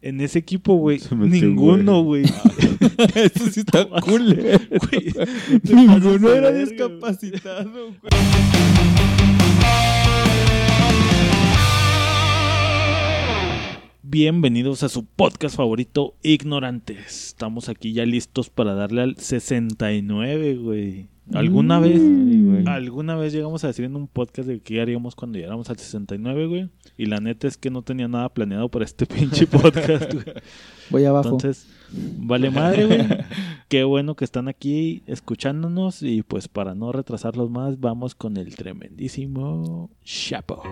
En ese equipo, güey, ninguno, güey. Eso sí está cool. Güey, Ninguno era discapacitado, güey. Bienvenidos a su podcast favorito, Ignorantes. Estamos aquí ya listos para darle al 69, güey. ¿Alguna vez? Ay, güey. ¿Alguna vez llegamos a decir en un podcast de qué haríamos cuando llegáramos al 69, güey? Y la neta es que no tenía nada planeado para este pinche podcast, güey. Voy abajo. Entonces, vale madre, güey. Qué bueno que están aquí escuchándonos. Y pues para no retrasarlos más, vamos con el tremendísimo Chapo.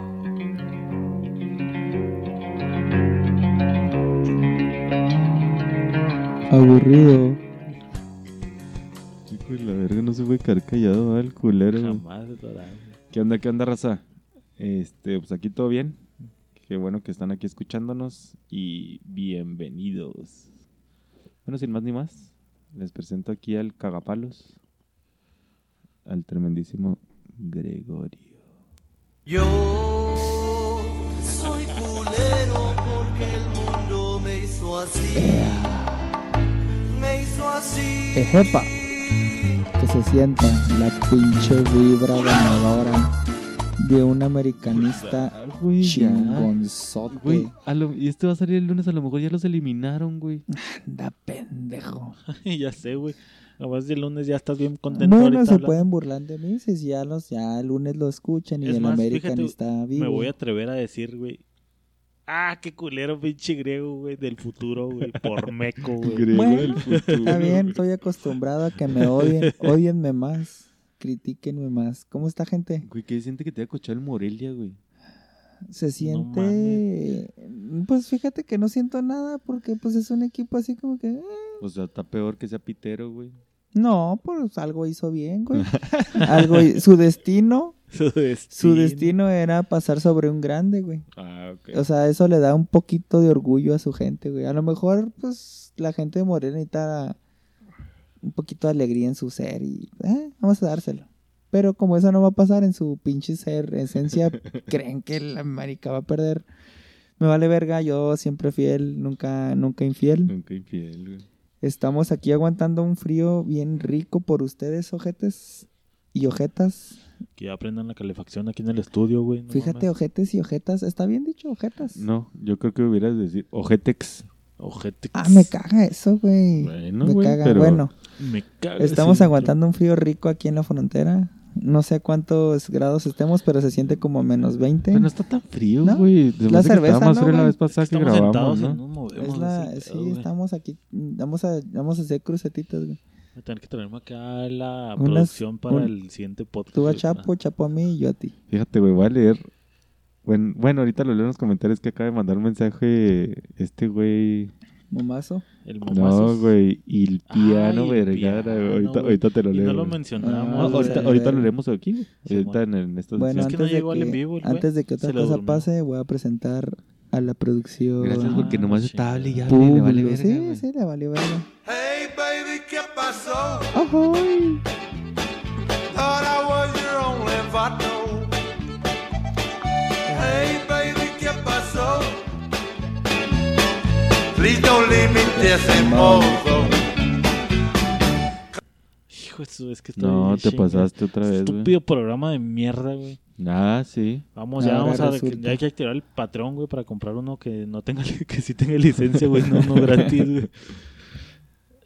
Aburrido. La verga, no se puede quedar callado, el culero. Jamás de toda la- ¿Qué onda, qué onda, raza? Este, pues aquí todo bien. Qué bueno que están aquí escuchándonos y bienvenidos. Bueno, sin más ni más, les presento aquí al cagapalos, al tremendísimo Gregorio. Yo soy culero porque el mundo me hizo así. Me hizo así. Ejepa. Se sienta la pinche vibra ganadora de un americanista Ah, güey, ya. chingonzote. Güey, a lo- y este va a salir el lunes, a lo mejor ya los eliminaron, güey. Anda pendejo. ya sé, güey. Nomás el lunes ya estás bien contento. Bueno, se pueden burlar de mí si ya los ya el lunes lo escuchan y Es el más, American fíjate, está vivo. Me voy a atrever a decir, güey. Ah, qué culero, pinche griego, güey, del futuro, güey. Por meco, güey. Griego Bueno, del futuro. Está bien, estoy acostumbrado a que me odien. Odienme más. Critíquenme más. ¿Cómo está, gente? Güey, ¿qué siente que te va a cochar el Morelia, güey? Se siente... pues fíjate que no siento nada porque pues es un equipo así como que... eh, O sea, está peor que sea pitero, güey. No, pues algo hizo bien, güey. algo, su destino, Su destino. su destino era pasar sobre un grande, güey. Ah, ok. O sea, eso le da un poquito de orgullo a su gente, güey. A lo mejor, pues, la gente de Morena necesita un poquito de alegría en su ser y eh, vamos a dárselo. Pero como eso no va a pasar en su pinche ser, esencia, creen que la América va a perder. Me vale verga, yo siempre fiel, nunca, nunca infiel. Nunca infiel, güey. Estamos aquí aguantando un frío bien rico por ustedes, ojetes y ojetas. Que ya aprendan la calefacción aquí en el estudio, güey. no Fíjate, mames. ojetes y ojetas. ¿Está bien dicho, ojetas? No, yo creo que hubieras decir Ojetex. Ojete. Ah, me caga eso, güey. Bueno, me güey, caga. pero- Bueno, Me caga estamos aguantando un frío rico aquí en la frontera. No sé a cuántos grados estemos, pero se siente como menos 20. Pero no está tan frío, ¿No? güey. Se La cerveza, más ¿no, frío la vez pasada que Estamos grabamos, sentados y ¿no? no movemos. es la, sí, güey. estamos aquí. Vamos a, vamos a hacer crucetitas, güey. Voy a tener que traerme acá la Unas- producción para un- el siguiente podcast. Tú a güey, Chapo, Chapo a mí y yo a ti. Fíjate, güey, voy a leer. Bueno, bueno, ahorita lo leo en los comentarios que acaba de mandar un mensaje este güey. Momazo. El momazo. No, güey. Y el piano, Vergara, Ahorita, ahorita te lo Y leo. no lo. Ah, mencionamos. Güey. ahorita, ahorita lo leemos aquí, güey. Sí, ahorita en, bueno. en estos Bueno, Es que no antes, de llegó al en que, vivo antes de que otra cosa durmió. pase, voy a presentar a la producción. Gracias porque Ah, nomás chingada. está hable y hable, le vale verga, Sí, güey. sí, le valió verga. Hey baby, ¿qué pasó? ¡Ay! Thought I was your only vato. Hey baby, ¿qué pasó? Please don't leave me this mozo. Hijo, eso es que estoy No, te pasaste otra vez, güey. Estúpido programa de mierda, güey. Ah, sí. Vamos, ya Ahora vamos a resulta. ya hay que activar el patrón, güey, para comprar uno que no tenga que sí tenga licencia, güey, no uno gratis, güey.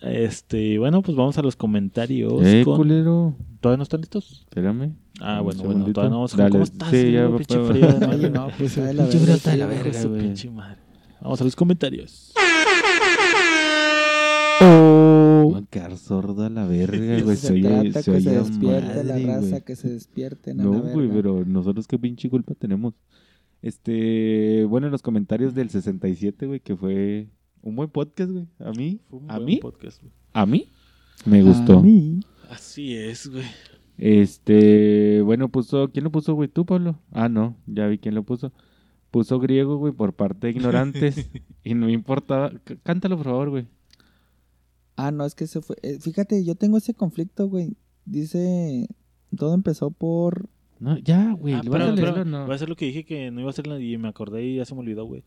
Este, bueno, pues vamos a los comentarios. Eh, con- culero. ¿Todavía no están listos? Espérame. Ah, Un bueno, bueno, segundito. todavía no vamos a Dale, ¿Cómo estás? sí, ya, pinche pa- frío de Oye, madre? no, pues a la Pinche verga. brota de la sí, verga, Hijo de su güey. pinche madre. Vamos a los comentarios. Me va a quedar sorda la verga, güey. Se Se oye, trata se que se oye despierte la raza, que se despierten a No, la güey, pero nosotros qué pinche culpa tenemos. Este, bueno, en los comentarios del 67, güey, que fue un buen podcast, güey. A mí, Fue un a buen mí, podcast, güey. a mí me gustó. A mí. Así es, güey. Este, bueno, puso, ¿quién lo puso, güey? ¿Tú, Pablo? Ah, no, ya vi quién lo puso. Puso griego, güey, por parte de ignorantes. y no me importaba. C- cántalo, por favor, güey. Ah, no, es que se fue. eh, fíjate, yo tengo ese conflicto, güey. Dice. Todo empezó por. No, ya, güey. Ah, ¿lo vas a pero- leerlo pero no? Voy a hacer lo que dije que no iba a hacer y me acordé y ya se me olvidó, güey.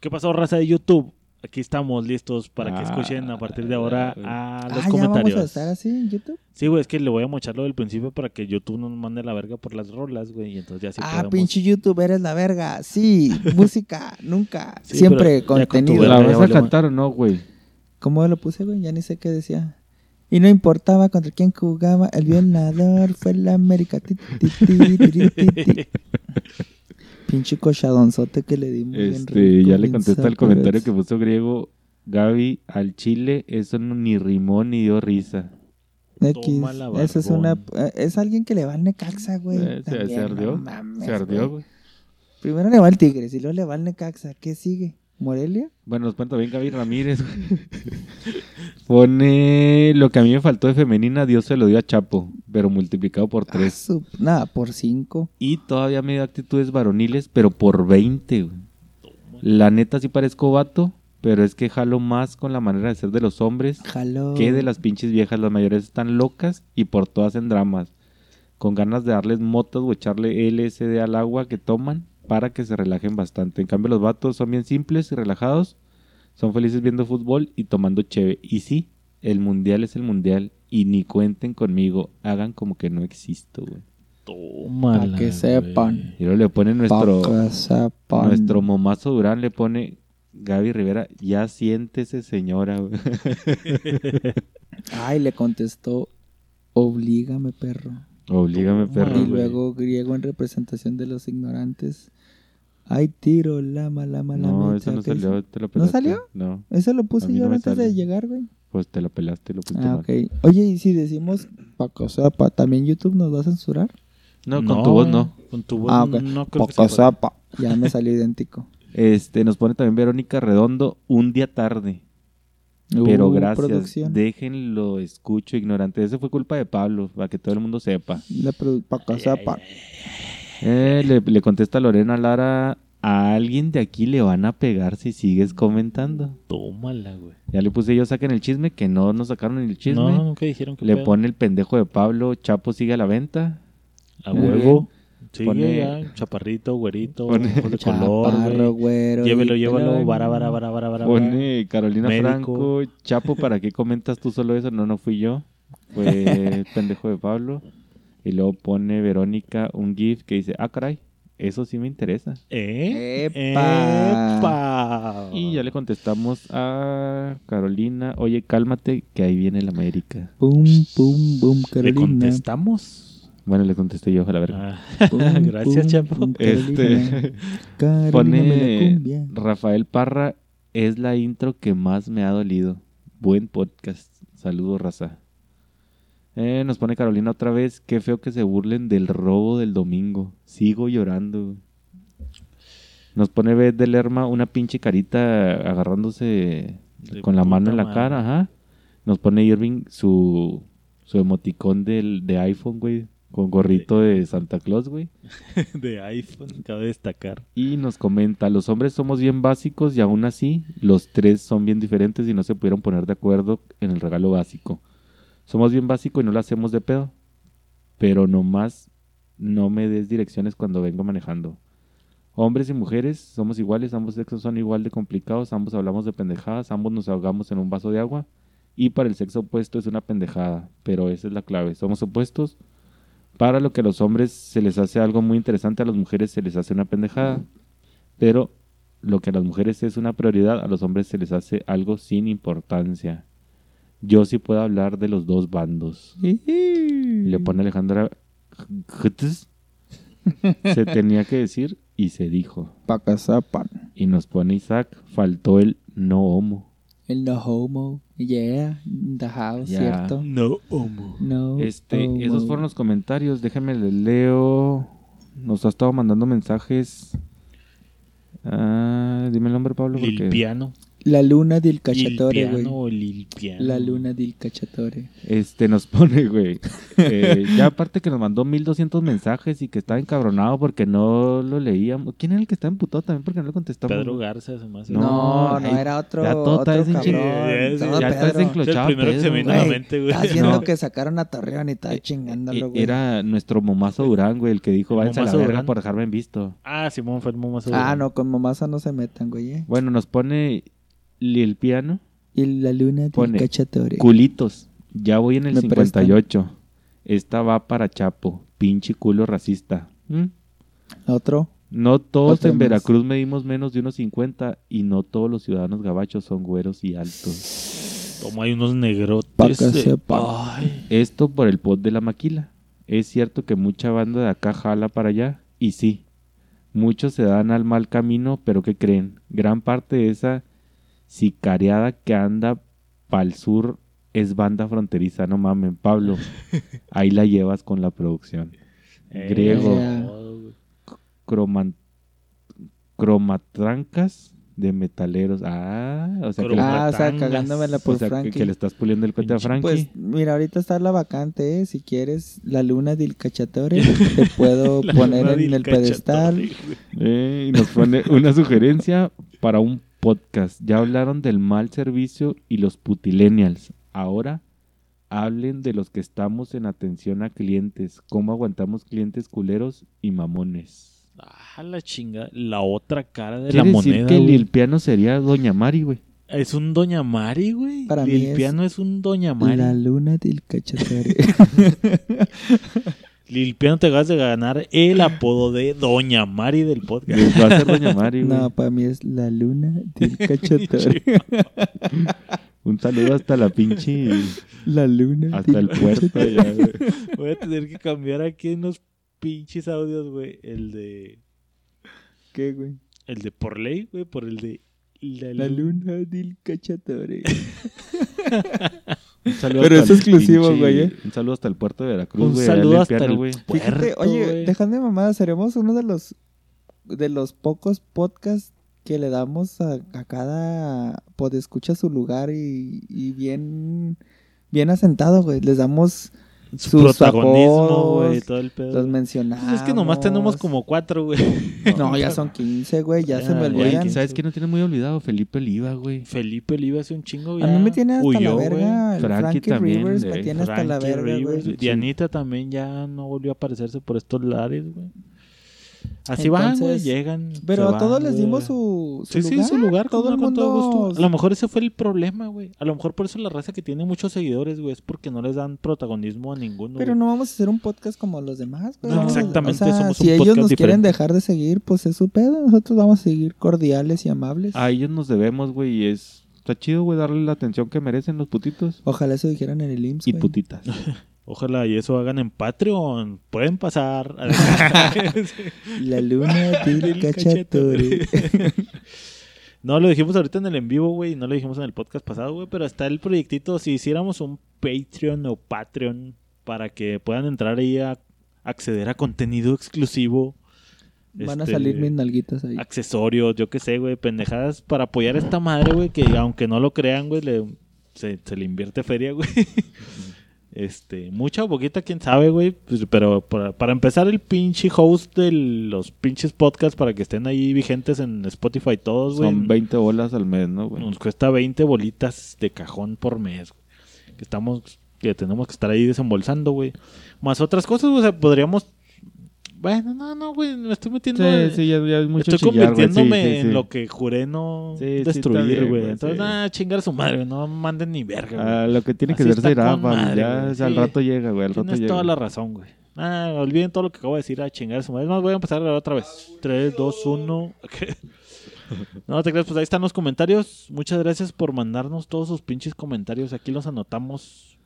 ¿Qué pasó, raza de YouTube? aquí estamos listos para que Ah, escuchen a partir de ahora a los ah, ya comentarios. vamos a estar así en YouTube. Sí, güey, es que le voy a mocharlo del principio para que YouTube no nos mande la verga por las rolas, güey. Y entonces ya sí ah, podemos- pinche YouTube, eres la verga. Sí, música, nunca. Sí, Siempre pero ya con tu contenido. verga ¿La ya vas a cantar o no, güey? ¿Cómo lo puse, güey? Ya ni sé qué decía. Y no importaba contra quién jugaba, el violador fue la América. Ti, ti, ti, ti, ti, ti. Pinche cochadonzote que le dimos. bien Este, rico, ya le contesta el comentario que puso griego. Gaby, al chile, eso no, ni rimó ni dio risa. X, esa es una eh, es alguien que le va al Necaxa, güey. Eh, se, ardió. no mames, se ardió, güey. Primero le va al Tigres y luego le va al Necaxa. ¿Qué sigue? ¿Morelia? Bueno, nos pone también Gaby Ramírez. Pone lo que a mí me faltó de femenina, Dios se lo dio a Chapo, pero multiplicado por Ah, tres. su- Nada, por cinco. Y todavía me dio actitudes varoniles, pero por 20, güey. La neta sí parezco vato, pero es que jalo más con la manera de ser de los hombres que de las pinches viejas. Las mayores están locas y por todas en dramas. Con ganas de darles motos o echarle LSD al agua que toman para que se relajen bastante. En cambio, los vatos son bien simples y relajados. Son felices viendo fútbol y tomando cheve. Y sí, el mundial es el mundial. Y ni cuenten conmigo. Hagan como que no existo, güey. Tómala, Pa' que sepan. Y luego le pone nuestro, Pa' que sepan. nuestro momazo Durán, le pone Gaby Rivera. Ya siéntese, señora. güey. Ay, le contestó, oblígame, perro. Oblígame, Toma, perro. y luego griego en representación de los ignorantes. Ay, tiro, lama, lama, lama. No, eso no eso. salió. Te lo pelaste. salió? No, Eso lo puse yo no antes sale. de llegar, güey. pues te lo pelaste y lo pusiste Ah, mal. ok. Oye, y si decimos Paco Zapa, ¿también YouTube nos va a censurar? No, con tu voz no. Con tu voz Ah, no creo que Paco pueda. Zapa. Ya me salió idéntico. Este, nos pone también Verónica Redondo, un día tarde. Pero Uh, gracias. producción. Déjenlo, escucho, ignorante. Eso fue culpa de Pablo, para que todo el mundo sepa. La Paco Zapa. Eh, le, le contesta Lorena Lara, a alguien de aquí le van a pegar si sigues comentando. Tómala, güey. Ya le puse yo, saquen el chisme, que no nos sacaron el chisme. No, nunca dijeron que le pone el pendejo de Pablo, Chapo sigue a la venta. a huevo. Sigue Pone- ya, chaparrito, güerito, Pone- de color, güero. Llévelo, llévalo, vara, vara, vara, vara, vara. Pone Carolina Médico. Franco, Chapo, ¿para qué comentas tú solo eso? No, no fui yo. Fue el pendejo de Pablo. Y luego pone Verónica un GIF que dice, ah, caray, eso sí me interesa. ¿Eh? Epa. ¡Epa! Y ya le contestamos a Carolina, oye, cálmate, que ahí viene la América. Pum, pum, pum, ¿Le Carolina. contestamos? Bueno, le contesté yo, a la verga. Ah, Pum, Gracias, pum, Chapo. Este, Carolina pone. Rafael Parra, es la intro que más me ha dolido. Buen podcast. Saludos, raza. Eh, nos pone Carolina otra vez. Qué feo que se burlen del robo del domingo. Sigo llorando. Nos pone Beth de Lerma una pinche carita agarrándose De con la mano en la cara. Ajá. Nos pone Irving su, su emoticón del, de iPhone, güey. Con gorrito de Santa Claus, güey. De iPhone, cabe destacar. Y nos comenta, los hombres somos bien básicos y aún así los tres son bien diferentes y no se pudieron poner de acuerdo en el regalo básico. Somos bien básicos y no lo hacemos de pedo. Pero nomás no me des direcciones cuando vengo manejando. Hombres y mujeres somos iguales, ambos sexos son igual de complicados, ambos hablamos de pendejadas, ambos nos ahogamos en un vaso de agua. Y para el sexo opuesto es una pendejada, pero esa es la clave. Somos opuestos. Para lo que a los hombres se les hace algo muy interesante, a las mujeres se les hace una pendejada. Pero lo que a las mujeres es una prioridad, a los hombres se les hace algo sin importancia. Yo sí puedo hablar de los dos bandos. Le pone Alejandra. Se tenía que decir y se dijo. Pacazapan. Y nos pone Isaac, faltó el no homo. El no homo. Yeah, in the house. ¿cierto? No homo. No Este, homo. esos fueron los comentarios. Déjenme les leo. Nos ha estado mandando mensajes. Ah, dime el nombre, Pablo. Porque... La luna del cachatore, güey. La luna del cachatore. Este nos pone, güey. eh, ya aparte que nos mandó 1200 mensajes y que estaba encabronado porque no lo leíamos. ¿Quién era el que estaba emputado también porque no le contestamos? Pedro Garza, se me hace. No, No, era otro, ya todo otro está cabrón. Ya está Pedro. desenclo- Es el primero que se me vino a la Güey, mente, güey. Estás No. que sacaron a Torreón y estaba chingándolo, Eh, güey. Era nuestro momazo Durán, güey, el que dijo, váyanse a la Momazo verga Durán. por dejarme en visto. Ah, Simón fue el más Ah, no, con Momasa no se metan, güey. eh. Bueno, nos pone Lil Piano, Y la luna del Pone, cachatore. culitos. Ya voy en el Me prestan. 58. Esta va para Chapo, pinche culo racista. ¿Mm? Otro. No todos Otro en más. Veracruz medimos menos de unos 50 y no todos los ciudadanos gabachos son güeros y altos. Toma, hay unos negrotes. Pa' que sepa. Esto por el pod de la maquila. Es cierto que mucha banda de acá jala para allá, y sí, muchos se dan al mal camino, pero ¿qué creen? Gran parte de esa sicariada que anda pa'l sur es banda fronteriza, no mamen, Pablo. Ahí la llevas con la producción. Griego. Eh, Croman- cromatrancas de metaleros. Ah, o sea que, le, Ah, o sea, cagándomela o por sea, que- Frankie. que le estás puliendo el cuento a Pinche, Frankie. Pues mira, ahorita está la vacante, ¿eh? Si quieres la luna del cachatore, te puedo poner en el pedestal. Eh, y nos pone una sugerencia para un podcast. Ya hablaron del mal servicio y los putilenials. Ahora hablen de los que estamos en atención a clientes. Cómo aguantamos clientes culeros y mamones. Ah, la chinga. La otra cara de la Quiere decir moneda. que güey. el piano sería Doña Mari, güey. Es un Doña Mari, güey. Para mí el es piano es un Doña Mari. La luna del cachatore. Lil Piano te vas de ganar el apodo de Doña Mari del podcast. Va a ser Doña Mari, güey. no, para mí es la luna del cachatore. Un saludo hasta la pinche... la luna hasta del el puerto. güey. Voy a tener que cambiar aquí en los pinches audios, güey. El de. ¿Qué, güey? El de por ley, güey. Por el de. La, La luna. luna del cachatore. Un saludo Pero hasta es el exclusivo, güey, ¿eh? Un saludo hasta el puerto de Veracruz, Un güey. saludo hasta piano, el güey. Fíjate, Puerto, oye, güey. dejando de mamada, seremos uno de los de los pocos podcasts que le damos a, a cada podescucha su lugar y, y bien bien asentado, güey. Les damos Su protagonismo, güey. Todo el pedo. los mencionamos. Pues es que nomás tenemos como cuatro, güey. No, ya son 15, güey, ya, Ya, se me olvidan. ¿Sabes quién no tiene muy olvidado? Felipe Oliva, güey. Felipe Oliva hace un chingo, A ya mí me tiene hasta huyó, la güey. verga. el Frankie Frankie, también, Rivers me tiene hasta la verga, güey. Dianita también ya no volvió a aparecerse por estos lares, güey. Así van, güey, llegan. Pero a todos van, les dimos su, su Sí, lugar. sí, su lugar, Todo con todo mundo. gusto. A lo mejor ese fue el problema, güey. A lo mejor por eso la raza que tiene muchos seguidores, güey, es porque no les dan protagonismo a ninguno. Pero no vamos a hacer un podcast como los demás, güey. No, exactamente, O sea, somos si un ellos podcast nos quieren dejar de seguir, pues es su pedo. Nosotros vamos a seguir cordiales y amables. A ellos nos debemos, güey, y es... Está chido, güey, darle la atención que merecen los putitos. Ojalá eso dijeran en el IMSS, Y putitas. Ojalá y eso hagan en Patreon. Pueden pasar. La luna del cachatore. No lo dijimos ahorita en el en vivo, güey. No lo dijimos en el podcast pasado, güey. Pero está el proyectito. Si hiciéramos un Patreon o Patreon para que puedan entrar ahí a acceder a contenido exclusivo. Van a este, salir mis nalguitas ahí. accesorios, yo qué sé, güey, pendejadas para apoyar a esta madre, güey, que aunque no lo crean, güey, le- se, se le invierte feria, güey. Este, mucha o poquita, quién sabe, güey. pues, pero para, para empezar, el pinche host de los pinches podcasts para que estén ahí vigentes en Spotify todos, güey. Son 20 bolas al mes, ¿no, güey? Nos cuesta 20 bolitas de cajón por mes, güey. Que estamos, que tenemos que estar ahí desembolsando, güey. Más otras cosas, o sea, podríamos. Bueno, no, no, güey, me estoy metiendo. Sí, sí, ya, ya mucho Estoy chillar, convirtiéndome sí, sí. en lo que juré no destruir, güey. Entonces, nada, chingar a su madre, güey. No manden ni verga. Ah, lo que tiene que ser será, ya güey, o sea, al rato llega, güey, al rato Tienes llega. toda la razón, güey. Ah, olviden todo lo que acabo de decir a chingar a su madre. Es más, voy a empezar otra vez. 3, 2, 1. No te creas, pues ahí están los comentarios. Muchas gracias por mandarnos todos sus pinches comentarios. Aquí los anotamos.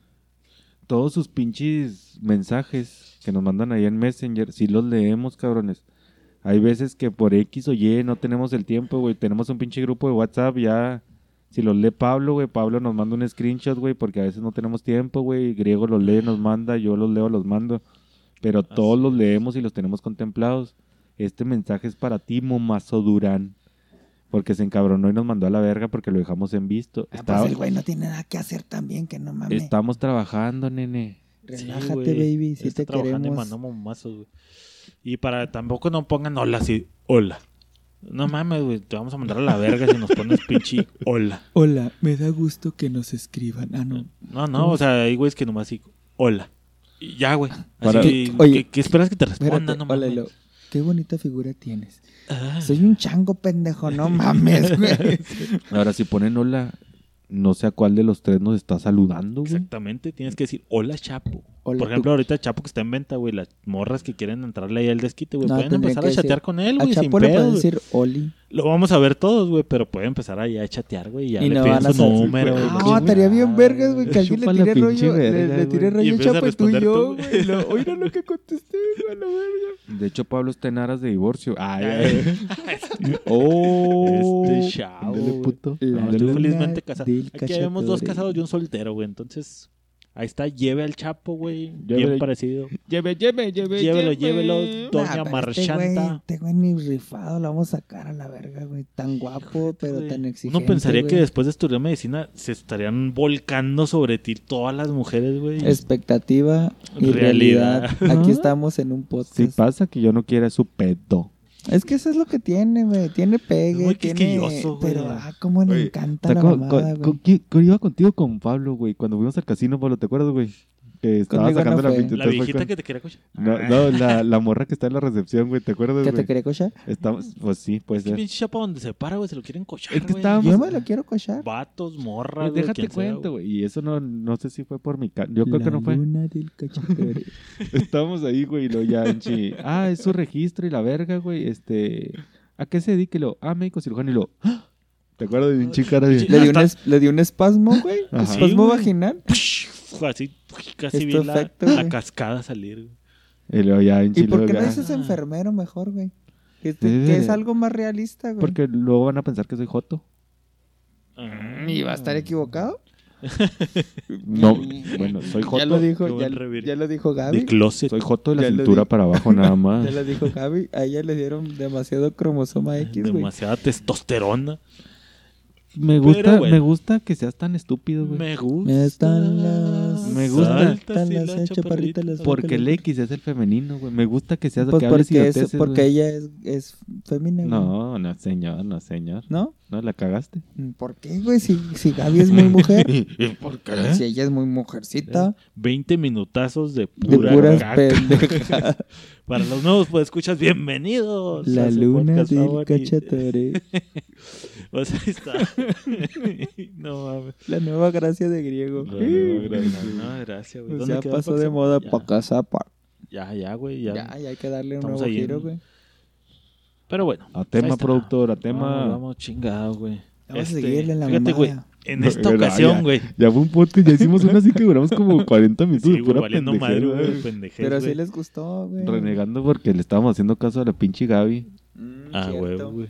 Todos sus pinches mensajes que nos mandan ahí en Messenger, si los leemos, cabrones. Hay veces que por X o Y no tenemos el tiempo, güey. Tenemos un pinche grupo de WhatsApp ya. Si los lee Pablo, güey, Pablo nos manda un screenshot, güey, porque a veces no tenemos tiempo, güey. Griego los lee, nos manda, yo los leo, los mando. Pero todos los leemos y los tenemos contemplados. Este mensaje es para ti, Momazo Durán. Porque se encabronó y nos mandó a la verga porque lo dejamos en visto. Ah, pues el güey no tiene nada que hacer también, que no mames. estamos trabajando, nene. Relájate, Sí, baby, si Está te trabajando y mandamos mazos, güey. Y para tampoco no pongan hola así, hola. No mames, güey, te vamos a mandar a la verga si nos pones pinche hola. Hola, me da gusto que nos escriban. Ah, no. No, no, o sea, hay güeyes que nomás así, hola. Y ya, güey. Así Para- que, Oye, ¿qué, qué esperas que te respondan? No hola, mames. lo- qué bonita figura tienes. Ah. Soy un chango pendejo, no mames, güey. Ahora, si ponen hola, no sé a cuál de los tres nos está saludando, güey. Exactamente, tienes que decir, hola Chapo. Hola, Por tú. ejemplo, ahorita Chapo que está en venta, güey, las morras que quieren entrarle ahí al desquite, güey, No, pueden empezar a chatear decir- con él, A güey, sin Chapo le pedo, pueden güey. decir Oli. Lo vamos a ver todos, güey, pero puede empezar ahí a chatear, güey, y ya Y le no piden su número. güey. No, estaría bien vergas, güey, que alguien le pinche rollo, le, verga, le tire güey. rollo Y a empieza a Chapo y tú y yo, güey. lo- Oiga lo que contesté, güey, a la verga. De hecho, Pablo está en aras de divorcio. Ay, Ay. ay. Oh. Este chavo, puto. La felizmente casado. Aquí vemos dos casados y un soltero, güey. Entonces, ahí está, lleve al Chapo, güey. Bien parecido. Lleve, lleve, lleve. Llévelo, lleve. llévelo. Nah, Doña Este güey, Marchanta. este güey ni rifado lo vamos a sacar a la verga, güey. Tan guapo, pero tan exigente. Uno pensaría que después de estudiar medicina se estarían volcando sobre ti todas las mujeres, güey. Expectativa y Realidad. realidad. Aquí estamos en un podcast. Si pasa que yo no quiera su pedo. Es que eso es lo que tiene, güey. Tiene pegue, muy tiene... quisquilloso, güey. Pero, ah, cómo le Oye, encanta O sea, la mamada, güey. con- ¿quién- con- iba contigo con Pablo, güey. Cuando fuimos al casino, Pablo, ¿te acuerdas, güey? Que estaba Conmigo sacando no la fue. pinche. La te fue viejita con- que te quería cochar. No, no la, la morra que está en la recepción, güey. ¿Te acuerdas, ¿Que güey? te quería cochar? Estamos, pues sí, puede Es que ser. pinche chapa donde se para, güey, se lo quieren cochar, Es que güey. estábamos- Yo me lo quiero cochar. Vatos, morras, Pues güey, déjate quien sea, cuento, güey. Y eso no, no sé si fue por mi ca- Yo creo La que no fue. luna del. Estábamos ahí, güey, y lo ya en chi- Ah, es su registro y la verga, güey. Este. ¿A qué se dedica? Y lo. Ah, médico cirujano y lo. ¡Ah! ¿Te acuerdas de un chicara de. le, di un Hasta- es- le di un espasmo, güey. Ajá. Sí, Espasmo güey. vaginal. Fue Así, casi vi la, cascada salir. Y luego ya en ¿Y chi- por qué no ya- dices enfermero mejor, güey? Que, te- Sí. que es algo más realista, güey. Porque luego van a pensar que soy Joto. Ah. ¿Y va a estar equivocado? No, bueno, soy Ya Joto. lo dijo, ya, ya lo dijo De Gaby. closet. Soy Joto de la Ya lo cintura para abajo nada más. Ya lo dijo Gaby. A ella le dieron demasiado cromosoma X. Demasiada testosterona. Me gusta, bueno. me gusta que seas tan estúpido, güey. Me gusta. Me están las... Me gusta. Están Sí, las la chaparritas, las Porque el. X es el femenino, güey. Me gusta que seas Pues que porque, es- porque güey. ella es, es femenina. güey. No, no, señor, no, señor. ¿No? No, la cagaste. ¿Por qué, güey? Si, si Gaby es muy mujer. ¿Por Si ella es muy mujercita. 20 minutazos de De pura puras pendejadas. Para los nuevos, pues escuchas, bienvenidos. La luna del cachatore. Pues ahí está. no mames. La nueva gracia de griego. Gracias. No, gracias, güey. Pues ¿Dónde ya quedó el pasó de moda Ya. para casa. pa- Ya, ya, güey. Ya. Ya, ya hay que darle un nuevo giro, güey. Pero bueno. A ahí tema, productor, a tema. Vamos, vamos chingado, güey. Vamos Este, a seguirle en la Fíjate, güey. En esta No, ocasión, güey. Ya fue un podcast, ya hicimos una así que duramos como 40 minutos. Sí, pura valiendo madre, güey. Pero sí les gustó, güey. Renegando porque le estábamos haciendo caso a la pinche Gaby. Mm, Ah, güey, güey.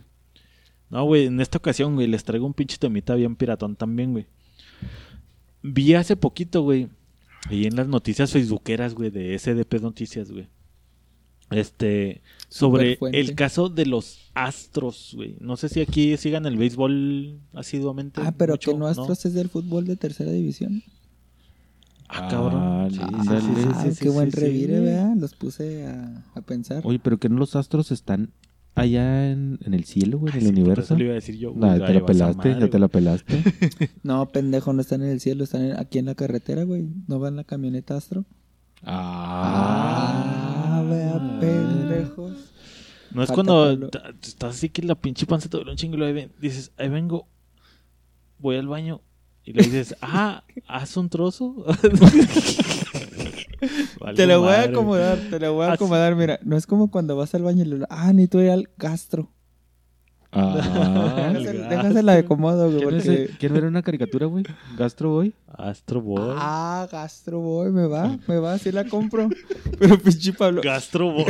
No, güey, en esta ocasión, güey, les traigo un pinche temita bien piratón también, güey. Vi hace poquito, güey, ahí en las noticias facebookeras, güey, de SDP Noticias, güey. Este, sobre el caso de los Astros, güey. No sé si aquí sigan el béisbol asiduamente. Ah, pero mucho, que nuestros es del fútbol de tercera división. Ah, cabrón. Sí, sí, ándale. sí, sí, Ah, sí, qué sí, buen sí, revire, sí. ¿verdad? Los puse a, a pensar. Oye, pero que no los astros están allá en, en el cielo, güey, en el Sí, por universo. Eso le iba a decir yo, güey. Nah, la te la pelaste, madre, ya te la pelaste. No, pendejo, no están en el cielo, están en- aquí en la carretera, güey. ¿No va en la camioneta Astro? Ah, vea, pendejos. No es Falta cuando Pablo. ta- estás así que la pinche panza te duele un chingo y luego ahí ven- dices, ahí vengo, voy al baño. Y le dices, ah, haz un trozo. Te lo voy a acomodar, te lo voy a Así- acomodar. Mira, no es como cuando vas al baño y le ah, necesito ir al gastro. Ah, Déjase- el Déjasela de cómodo, güey. ¿Quieren Porque... ver- ¿Quieren ver una caricatura, güey? Gastro Boy. Astro Boy. Ah, gastro boy, me va, me va, sí la compro. Pero pinche Pablo, Gastro Boy.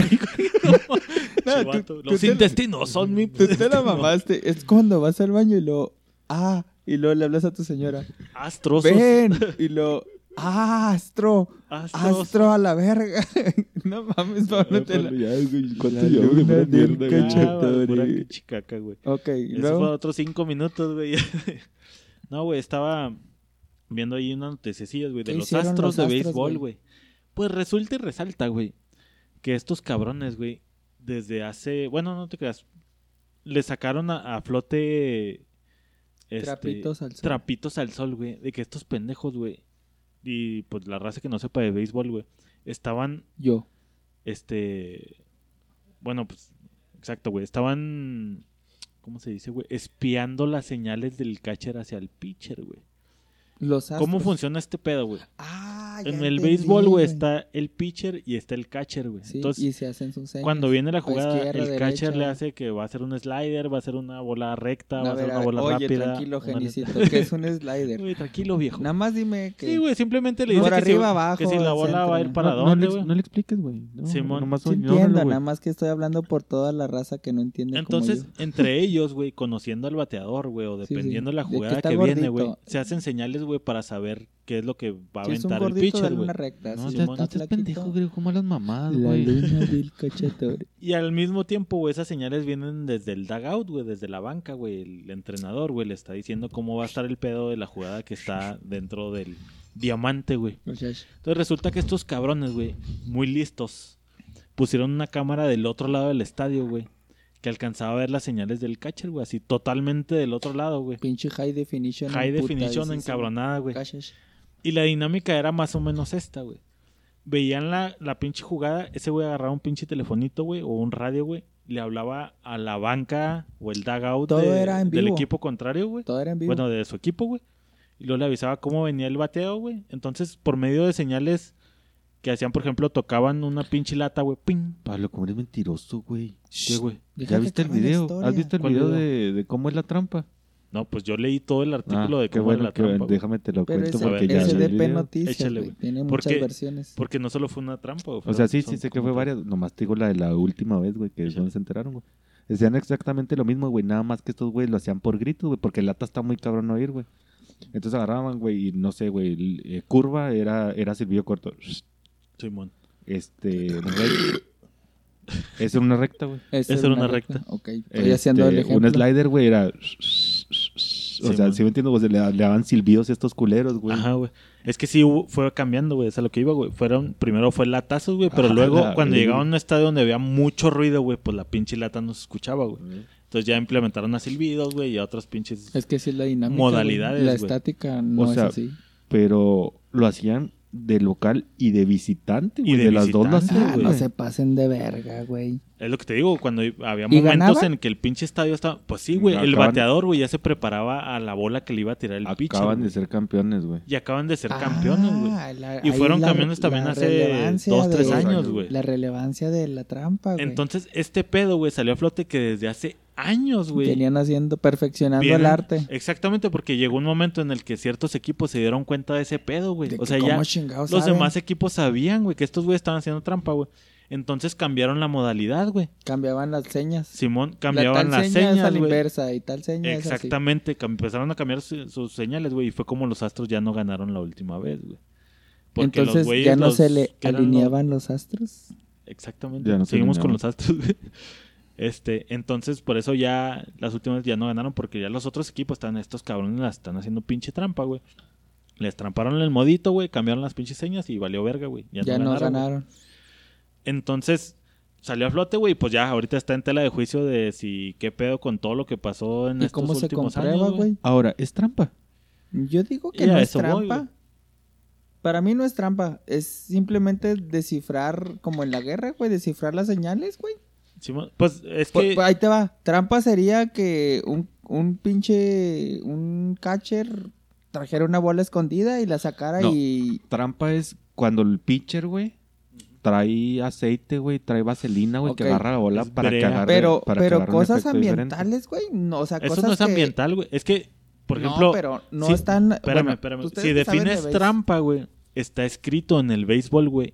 No, tú- tú Los te- intestinos son mi tú te la mamaste. Es cuando vas al baño y lo, ah, y luego le hablas a tu señora. Astrosos. Ven, y lo, ah, astro, Astros. astro a la verga. no mames, Pablo, te la... Ya, güey, ¿cuánto La del mierda, güey? Ah, cachetón. pura Cachetore. pinche caca, güey. Ok, Eso fue otros cinco minutos, güey. no, güey, estaba viendo ahí unas noticias, güey, de ¿Qué los astros los de béisbol, güey? güey. Pues resulta y resalta, güey, que estos cabrones, güey, desde hace, bueno, no te creas, le sacaron a, a flote este, trapitos al sol. trapitos al sol, güey, de que estos pendejos, güey, y pues la raza que no sepa de béisbol, güey, estaban Yo. este Bueno, pues, exacto, güey. Estaban, ¿cómo se dice, güey? Espiando las señales del catcher hacia el pitcher, güey. Los ¿Cómo funciona este pedo, güey? Ah, ya En el entendí, béisbol, güey, está el pitcher y está el catcher, güey. Sí, Entonces, y se hacen sus señas. cuando viene la jugada, el catcher le hace que va a hacer un slider, va a hacer una bola recta, No, va a hacer ver, una bola Oye, rápida. tranquilo, genicito, que es un slider. Güey, tranquilo, viejo. Nada más dime que... Sí, güey, simplemente le Por dice que, arriba, si, abajo, que si la bola centro. va a ir para no, no dónde, le, güey. no le expliques, güey. No, Simón. nomás Sí güey. nada más que estoy hablando por toda la raza que no entiende Entonces, como yo. entre ellos, güey, conociendo al bateador, güey, o dependiendo de la jugada que, viene, güey, se hacen señales, güey, para saber qué es lo que va a aventar el pitcher, güey. No, Simón. está estás pendejo, güey. ¿Cómo las mamadas, La güey? luna del. Y al mismo tiempo, güey, esas señales vienen desde el dugout, güey, desde la banca, güey. El entrenador, güey, le está diciendo cómo va a estar el pedo de la jugada que está dentro del diamante, güey. Entonces resulta que estos cabrones, güey, muy listos, pusieron una cámara del otro lado del estadio, güey, que alcanzaba a ver las señales del catcher, güey, así totalmente del otro lado, güey. Pinche high definition. High definition emputadísimo. encabronada, güey. Y la dinámica era más o menos esta, güey. Veían la, la pinche jugada, ese güey agarraba un pinche telefonito, güey, o un radio, güey. Le hablaba a la banca o el dugout Todo de- era en del vivo. equipo contrario, güey. Todo era en vivo. Bueno, de su equipo, güey. Y luego le avisaba cómo venía el bateo, güey. Entonces, por medio de señales que hacían, por ejemplo, tocaban una pinche lata, güey. ¡Ping! Pablo, como eres mentiroso, güey. ¿Qué, güey? ¿Ya viste el video? ¿Has visto el ¿Cuál video de, de cómo es la trampa? No, pues yo leí todo el artículo Ah, de qué cómo era bueno la trampa, güey. déjame te lo Pero cuento ese, porque ya ese vi el DP video. Noticias, Échale, güey. Tiene muchas Porque- versiones. Porque no solo fue una trampa, güey. O sea, sí, sí sé que fue varias. Nomás te digo la de la última vez, güey, que Échale. no se enteraron, güey. Decían exactamente lo mismo, güey. Nada más que estos güeyes lo hacían por gritos, güey, porque el lata está muy cabrón oír, güey. Entonces agarraban, güey, y no sé, güey, eh, curva era, era silbido corto. Simón. Este, recta. Esa era una recta, güey. Esa esa era una recta. Ok, estoy Este, haciendo el ejemplo. Un slider, güey, era. O sea, man. si me entiendo, pues le, le daban silbidos a estos culeros, güey. Ajá, güey. Es que sí hubo- fue cambiando, güey. Es a lo que iba, güey. Fueron, primero fue latazos, güey. Pero Ah, luego, la cuando llegaban a un estadio donde había mucho ruido, güey, pues la pinche lata no se escuchaba, güey. Entonces ya implementaron a silbidos, güey, y a otros pinches. Es que sí es la dinámica. Modalidades, güey. La güey. estática no O sea, es así. Pero lo hacían de local y de visitante, Y güey. de De, las dos hacían, Ah, güey. no se pasen de verga, güey. Es lo que te digo, cuando había ¿Y momentos ganaba? en que el pinche estadio estaba. Pues sí, güey. El bateador, güey, ya se preparaba a la bola que le iba a tirar el pitcher. Acaban de ser campeones, güey. Y acaban de ser campeones, güey. Ah, Y fueron la- campeones también hace dos, tres de- años, güey. La relevancia de la trampa, güey. Entonces, este pedo, güey, salió a flote que desde hace años, güey. Tenían haciendo, perfeccionando vienen- el arte. Exactamente, porque llegó un momento en el que ciertos equipos se dieron cuenta de ese pedo, güey. O sea, ya los saben. demás equipos sabían, güey, que estos güeyes estaban haciendo trampa, güey. Entonces cambiaron la modalidad, güey. Cambiaban las señas. Simón cambiaban la tal las seña es a señas, la inversa y tal seña es así. Exactamente, empezaron a cambiar su- sus señales, güey, y fue como los Astros ya no ganaron la última vez, güey. Porque los güeyes, ya no los se le los- alineaban los astros. Exactamente. Ya no se Seguimos con los Astros, güey. Este, entonces por eso ya las últimas ya no ganaron porque ya los otros equipos están estos cabrones las están haciendo pinche trampa, güey. Les tramparon el modito, güey, cambiaron las pinches señas y valió verga, güey. Ya, Ya, no ganaron. Entonces salió a flote, güey, pues ya ahorita está en tela de juicio de si qué pedo con todo lo que pasó en ¿Y estos cómo se últimos comprueba, años, güey? Ahora, es trampa. Yo digo que no es voy, trampa. Para mí no es trampa. Es simplemente descifrar, como en la guerra, güey, descifrar las señales, güey. Simón, Pues es Pues, que pues, ahí te va. Trampa sería que un, un pinche. Un catcher trajera una bola escondida y la sacara No. y. Trampa es cuando el pitcher, güey, trae aceite, güey, trae vaselina, güey, que agarra la bola Es para que agarre. Pero, para pero cosas ambientales, güey. No, o sea, eso cosas no es que- ambiental, güey. Es que, por no, ejemplo, pero no si- están. Espérame, bueno, espérame. Si de defines trampa, güey, está escrito en el béisbol, güey,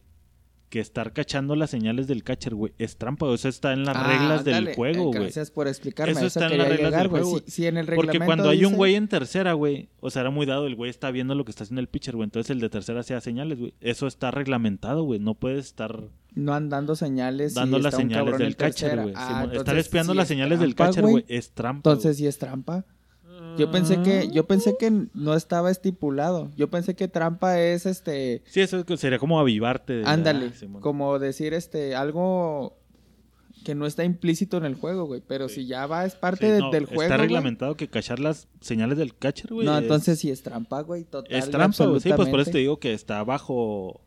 que estar cachando las señales del catcher, güey, es trampa. O sea, está en las Ah, reglas del juego, güey. Gracias por explicarme. Eso Eso, está en las reglas llegar, del juego, Si, en el Porque cuando hay un güey en tercera, güey, o sea, era muy dado, el güey está viendo lo que está haciendo el pitcher, güey. Entonces el de tercera hacía señales, güey. Eso está reglamentado, güey. No puedes estar No andando señales. dando las un señales del catcher, güey. Ah, estar espiando sí las es señales del catcher, güey, es trampa. Entonces sí es trampa. Yo pensé que, yo pensé que no estaba estipulado. Yo pensé que trampa es este. Sí, eso sería como avivarte. de la- Ándale. Como decir este algo que no está implícito en el juego, güey. Pero si ya va, es parte Sí, de- no, del juego. Está güey. reglamentado que cachar las señales del catcher, güey. No, es- entonces sí es trampa, güey. Total. Es trampa, güey. Sí, pues por eso te digo que está bajo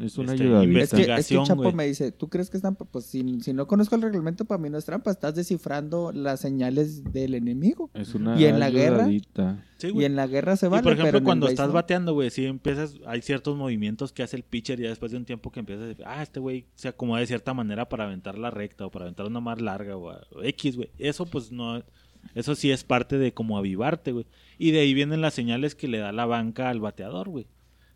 Es una Este, ayudadita. Es que, es que Investigación, Chapo güey. me dice, ¿tú crees que es trampa? Pues si, si no conozco el reglamento, para mí no es trampa. Estás descifrando las señales del enemigo. Es una ¿Y en la guerra? Sí, Y en la guerra se Y vale, por pero ejemplo, cuando estás no. bateando, güey, si empiezas, hay ciertos movimientos que hace el pitcher ya después de un tiempo que empiezas a decir, ah, este güey se acomoda de cierta manera para aventar la recta o para aventar una más larga o, a- o X, güey. Eso pues no, eso sí es parte de como avivarte, güey. Y de ahí vienen las señales que le da la banca al bateador, güey.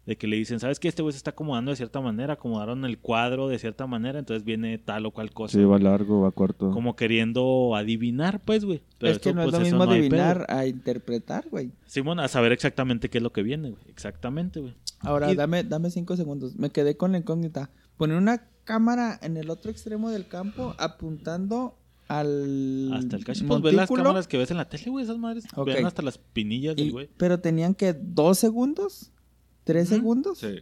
De que le dicen, ¿sabes qué? Este güey se está acomodando de cierta manera, acomodaron el cuadro de cierta manera, entonces viene tal o cual cosa. Sí, va largo, va corto. Como queriendo adivinar, pues, güey. Pero Es que no es pues, lo mismo no adivinar a interpretar, güey. Simón, a saber exactamente qué es lo que viene, güey. Exactamente, güey. Ahora, Y- dame, dame cinco segundos. Me quedé con la incógnita. Poner una cámara en el otro extremo del campo apuntando al Hasta el cacho. Pues ves las cámaras que ves en la tele, güey. Esas madres Ok. ven hasta las pinillas güey. pero tenían que dos segundos, tres segundos. Sí.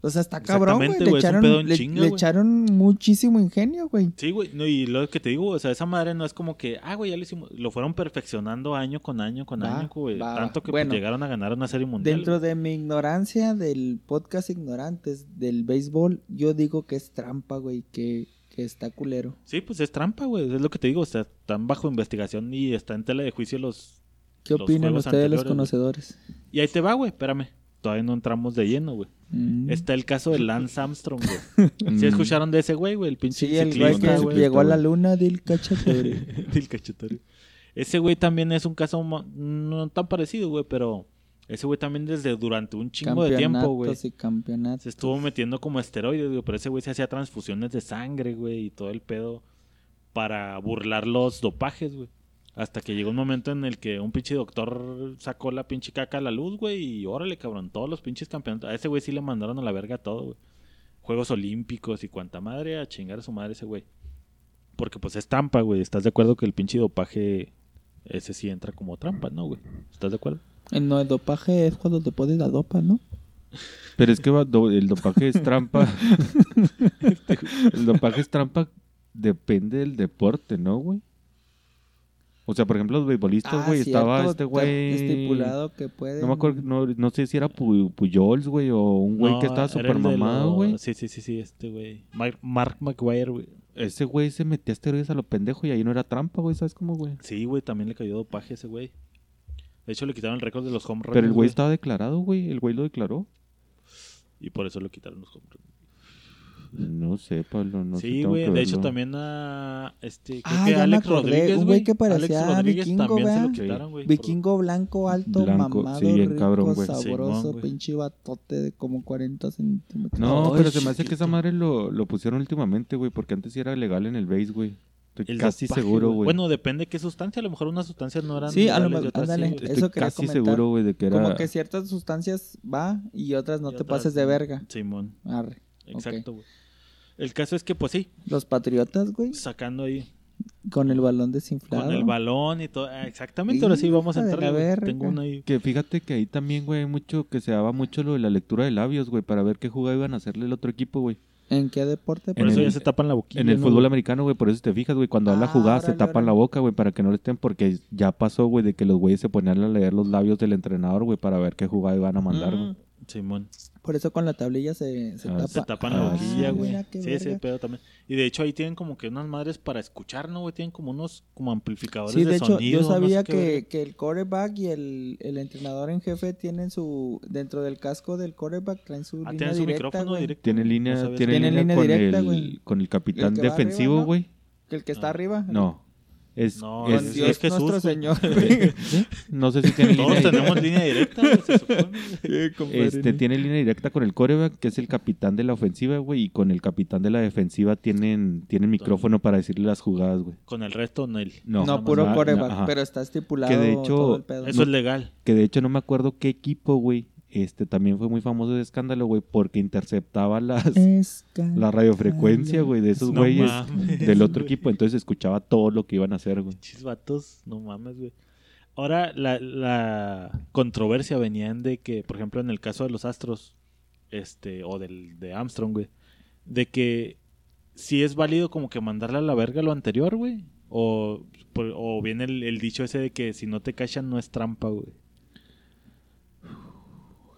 O sea, está cabrón, güey. Le güey, es un echaron, pedo en le, chinga, le güey. echaron muchísimo ingenio, güey. Sí, güey. No, y lo que te digo, o sea, esa madre no es como que, ah, güey, ya lo hicimos. Lo fueron perfeccionando año con año con Va, año, güey. va. Tanto que pues, Bueno, llegaron a ganar una serie mundial. Dentro de mi ignorancia del podcast Ignorantes del béisbol, yo digo que es trampa, güey, que, que está culero. Sí, pues es trampa, güey. Es lo que te digo. O sea, están bajo investigación y está en tela de juicio los. ¿Qué Los opinan ustedes los conocedores? Y ahí te va, güey. Espérame. Todavía no entramos de lleno, güey. Mm. Está el caso de Lance Armstrong, güey. ¿Sí escucharon de ese güey, güey? El pinche Sí, el güey ciclista, que güey. llegó a la luna del cachatore. del cachetorio. Ese güey también es un caso no tan parecido, güey, pero ese güey también desde durante un chingo de tiempo, güey. Y campeonatos. Se estuvo metiendo como esteroides, güey, pero ese güey se hacía transfusiones de sangre, güey, y todo el pedo para burlar los dopajes, güey. Hasta que llegó un momento en el que un pinche doctor sacó la pinche caca a la luz, güey, y órale, cabrón, todos los pinches campeonatos. A ese güey sí le mandaron a la verga todo, güey. Juegos Olímpicos y cuanta madre, a chingar a su madre ese güey. Porque pues es trampa, güey. ¿Estás de acuerdo que el pinche dopaje ese sí entra como trampa, no, güey? ¿Estás de acuerdo? El no, el dopaje es cuando te pones la dopa, ¿no? Pero es que va- do- el dopaje es trampa. el dopaje es trampa depende del deporte, ¿no, güey? O sea, por ejemplo, los beisbolistas, Ah, güey, estaba este güey... Estipulado que puede. No me acuerdo, no, no sé si era Pu- Pujols, güey, o un güey No, que estaba era súper el de mamado, los- güey. Sí, sí, sí, sí, este güey. Mark, Mark McGuire, güey. Ese güey se metía esteroides a lo pendejo y ahí no era trampa, güey, ¿sabes cómo, güey? Sí, güey, también le cayó dopaje a ese güey. De hecho, le quitaron el récord de los home runs. Pero el güey estaba declarado, güey, el güey lo declaró. Y por eso le quitaron los home runs. No sé, Pablo, no sé. sí, güey. De hecho, también a. Este, creo Ah, que ya me Alex acordé, Rodríguez, un güey que parecía Alex Rodríguez vikingo, también se lo quitaron, güey. Vikingo blanco, alto, Blanco, mamado, sí, bien rico, cabrón, güey. sabroso, pinche batote de como 40 centímetros. No, Ay, pero se me hace que esa madre lo, lo pusieron últimamente, güey, porque antes sí era legal en el base, güey. Estoy El casi dopaje, seguro, güey. Bueno, depende qué sustancia. A lo mejor unas sustancias no eran. Sí, a lo mejor- sí, ándale. eso quería casi comentar. seguro, güey, de que era... Como que ciertas sustancias va y otras no Y te otras pases de verga. Simón. Arre. Exacto, güey. El caso es que, pues sí, Los patriotas, güey, sacando ahí con el balón desinflado. con el balón y todo. Ah, Exactamente, ahora sí vamos a entrar. la verga. Tengo una ahí. Que fíjate que ahí también, güey, hay mucho que se daba mucho lo de la lectura de labios, güey, para ver qué jugada iban a hacerle el otro equipo, güey. ¿En qué deporte? Por En eso el- ya se tapan la boquilla. En el ¿no, fútbol güey? americano, güey, por eso te fijas, güey, cuando habla Ah, jugada se tapan órale. la boca, güey, para que no le estén, porque ya pasó, güey, de que los güeyes se ponían a leer los labios del entrenador, güey, para ver qué jugada iban a mandar, güey. Mm, Simón. Por eso con la tablilla se, se Ah, tapa. Se tapan Ah, la boquilla, güey. qué Sí, ese verga. pedo también. Y de hecho ahí tienen como que unas madres para escuchar, ¿no, güey? Tienen como unos como amplificadores Sí, de, de hecho, sonido. yo no sabía sé qué verga. que, que el coreback y el, el entrenador en jefe tienen su. Dentro del casco del coreback traen su Ah, línea tienen su directa, micrófono güey. directo. Tiene No línea, sabía tiene línea, línea con, directa, el, güey. con el capitán El defensivo, ¿no? güey. Que el que está Ah. arriba. No. Es, No, es- Dios Jesús, nuestro. Señor. no sé si tiene Todos línea tenemos línea directa, güey, se supone. Este tiene línea directa con el coreback, que es el capitán de la ofensiva, güey, y con el capitán de la defensiva tienen, tienen micrófono para decirle las jugadas, güey. Con el resto, no. No, No, puro ah, coreback, pero está estipulado Que de hecho- todo el pedo. Eso es legal. Que de hecho no me acuerdo qué equipo, güey, este también fue muy famoso de escándalo, güey, porque interceptaba las Escala- la radiofrecuencia, güey, de esos No güeyes mames, del otro güey. equipo, entonces escuchaba todo lo que iban a hacer, güey. Pinches vatos, no mames, güey. Ahora, la, la controversia venía en de que, por ejemplo, en el caso de los Astros, este, o del de Armstrong, güey, de que si es válido como que mandarle a la verga lo anterior, güey, o, o viene el, el dicho ese de que si no te cachan no es trampa, güey.